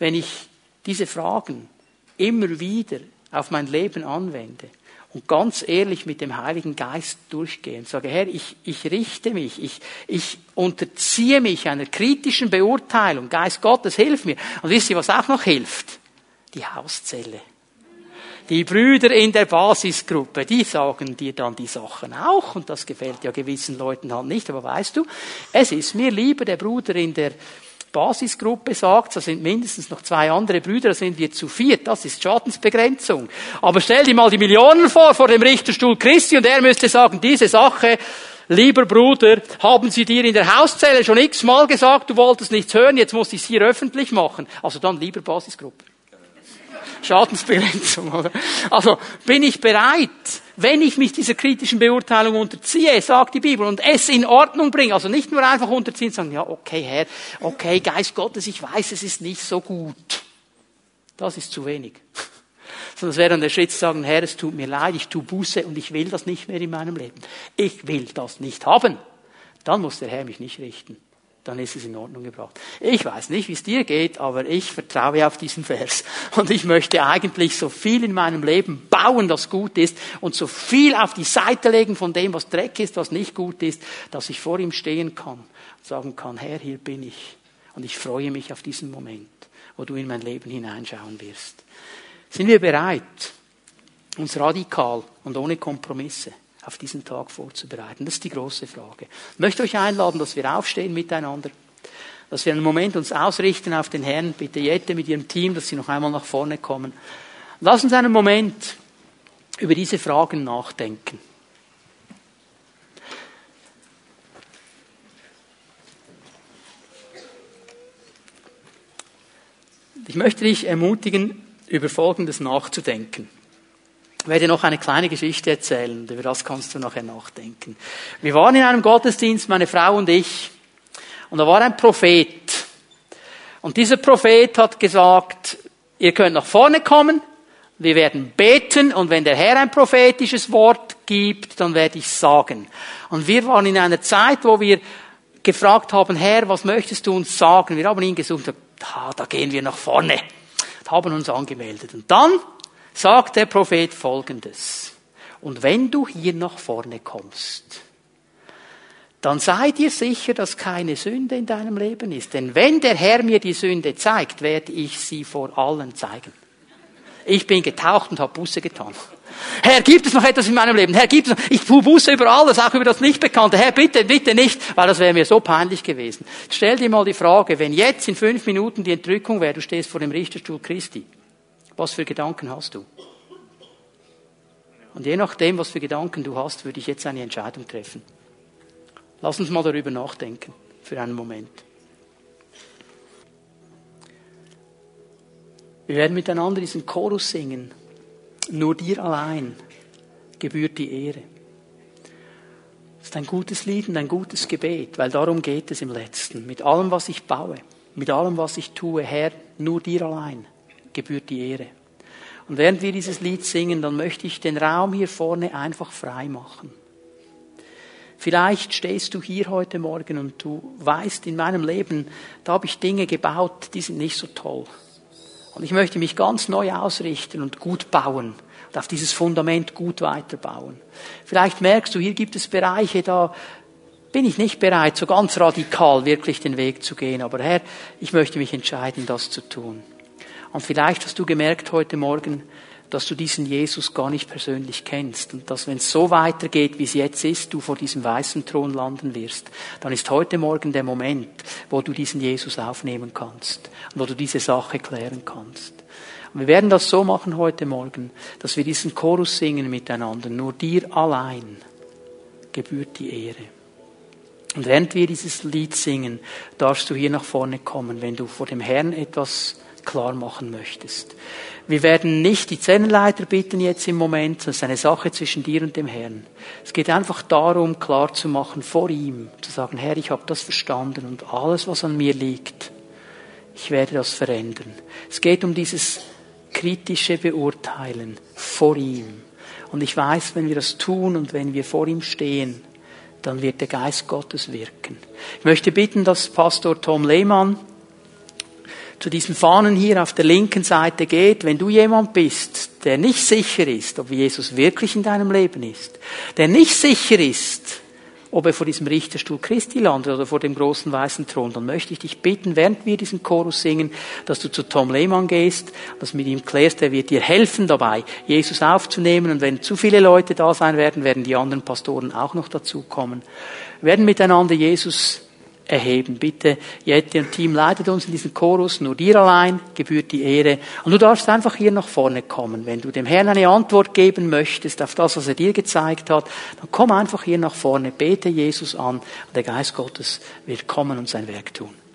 wenn ich diese Fragen immer wieder auf mein Leben anwende und ganz ehrlich mit dem Heiligen Geist durchgehe und sage, Herr, ich, ich richte mich, ich, ich unterziehe mich einer kritischen Beurteilung. Geist Gottes, hilf mir. Und wisst ihr, was auch noch hilft? Die Hauszelle. Die Brüder in der Basisgruppe, die sagen dir dann die Sachen auch und das gefällt ja gewissen Leuten halt nicht, aber weißt du, es ist mir lieber der Bruder in der Basisgruppe sagt, da sind mindestens noch zwei andere Brüder, da sind wir zu viert, das ist Schadensbegrenzung. Aber stell dir mal die Millionen vor, vor dem Richterstuhl Christi, und er müsste sagen, diese Sache, lieber Bruder, haben Sie dir in der Hauszelle schon x-mal gesagt, du wolltest nichts hören, jetzt muss ich es hier öffentlich machen. Also dann lieber Basisgruppe. Schadensbegrenzung, oder? Also, bin ich bereit, wenn ich mich dieser kritischen Beurteilung unterziehe, sagt die Bibel, und es in Ordnung bringe, also nicht nur einfach unterziehen, sagen, ja, okay, Herr, okay, Geist Gottes, ich weiß, es ist nicht so gut. Das ist zu wenig. Sondern es wäre dann der Schritt zu sagen, Herr, es tut mir leid, ich tue Buße und ich will das nicht mehr in meinem Leben. Ich will das nicht haben. Dann muss der Herr mich nicht richten dann ist es in Ordnung gebracht. Ich weiß nicht, wie es dir geht, aber ich vertraue auf diesen Vers. Und ich möchte eigentlich so viel in meinem Leben bauen, das gut ist, und so viel auf die Seite legen von dem, was Dreck ist, was nicht gut ist, dass ich vor ihm stehen kann und sagen kann, Herr, hier bin ich. Und ich freue mich auf diesen Moment, wo du in mein Leben hineinschauen wirst. Sind wir bereit, uns radikal und ohne Kompromisse auf diesen Tag vorzubereiten? Das ist die große Frage. Ich möchte euch einladen, dass wir aufstehen miteinander, dass wir einen Moment uns ausrichten auf den Herrn. Bitte Jette mit ihrem Team, dass sie noch einmal nach vorne kommen. Lass uns einen Moment über diese Fragen nachdenken. Ich möchte dich ermutigen, über Folgendes nachzudenken. Ich werde noch eine kleine Geschichte erzählen, über das kannst du nachher nachdenken. Wir waren in einem Gottesdienst, meine Frau und ich, und da war ein Prophet. Und dieser Prophet hat gesagt, ihr könnt nach vorne kommen, wir werden beten und wenn der Herr ein prophetisches Wort gibt, dann werde ich sagen. Und wir waren in einer Zeit, wo wir gefragt haben, Herr, was möchtest du uns sagen? Wir haben ihn gesucht, ah, da gehen wir nach vorne, haben uns angemeldet. Und dann sagt der Prophet Folgendes. Und wenn du hier nach vorne kommst, dann sei dir sicher, dass keine Sünde in deinem Leben ist. Denn wenn der Herr mir die Sünde zeigt, werde ich sie vor allen zeigen. Ich bin getaucht und habe Buße getan. Herr, gibt es noch etwas in meinem Leben? Herr, gibt es noch, ich tue Buße über alles, auch über das Nichtbekannte. Herr, bitte, bitte nicht, weil das wäre mir so peinlich gewesen. Stell dir mal die Frage, wenn jetzt in fünf Minuten die Entrückung wäre, du stehst vor dem Richterstuhl Christi. Was für Gedanken hast du? Und je nachdem, was für Gedanken du hast, würde ich jetzt eine Entscheidung treffen. Lass uns mal darüber nachdenken für einen Moment. Wir werden miteinander diesen Chorus singen. Nur dir allein gebührt die Ehre. Das ist ein gutes Lied und ein gutes Gebet, weil darum geht es im letzten. Mit allem, was ich baue, mit allem, was ich tue, Herr, nur dir allein gebührt die Ehre. Und während wir dieses Lied singen, dann möchte ich den Raum hier vorne einfach frei machen. Vielleicht stehst du hier heute Morgen und du weißt, in meinem Leben, da habe ich Dinge gebaut, die sind nicht so toll. Und ich möchte mich ganz neu ausrichten und gut bauen und auf dieses Fundament gut weiterbauen. Vielleicht merkst du, hier gibt es Bereiche, da bin ich nicht bereit, so ganz radikal wirklich den Weg zu gehen. Aber Herr, ich möchte mich entscheiden, das zu tun. Und vielleicht hast du gemerkt heute Morgen, dass du diesen Jesus gar nicht persönlich kennst und dass wenn es so weitergeht, wie es jetzt ist, du vor diesem weißen Thron landen wirst, dann ist heute Morgen der Moment, wo du diesen Jesus aufnehmen kannst und wo du diese Sache klären kannst. Und wir werden das so machen heute Morgen, dass wir diesen Chorus singen miteinander. Nur dir allein gebührt die Ehre. Und während wir dieses Lied singen, darfst du hier nach vorne kommen, wenn du vor dem Herrn etwas klar machen möchtest. Wir werden nicht die Zellenleiter bitten jetzt im Moment, das ist eine Sache zwischen dir und dem Herrn. Es geht einfach darum, klar zu machen vor ihm, zu sagen, Herr, ich habe das verstanden und alles, was an mir liegt, ich werde das verändern. Es geht um dieses kritische Beurteilen vor ihm. Und ich weiß, wenn wir das tun und wenn wir vor ihm stehen, dann wird der Geist Gottes wirken. Ich möchte bitten, dass Pastor Tom Lehmann zu diesen Fahnen hier auf der linken Seite geht, wenn du jemand bist, der nicht sicher ist, ob Jesus wirklich in deinem Leben ist, der nicht sicher ist, ob er vor diesem Richterstuhl Christi landet oder vor dem großen weißen Thron, dann möchte ich dich bitten, während wir diesen Chorus singen, dass du zu Tom Lehmann gehst, dass mit ihm klärst, er wird dir helfen dabei, Jesus aufzunehmen und wenn zu viele Leute da sein werden, werden die anderen Pastoren auch noch dazukommen. Wir werden miteinander Jesus erheben. Bitte, Jette und Team, leitet uns in diesen Chorus. Nur dir allein gebührt die Ehre. Und du darfst einfach hier nach vorne kommen. Wenn du dem Herrn eine Antwort geben möchtest auf das, was er dir gezeigt hat, dann komm einfach hier nach vorne. Bete Jesus an. Und der Geist Gottes wird kommen und sein Werk tun.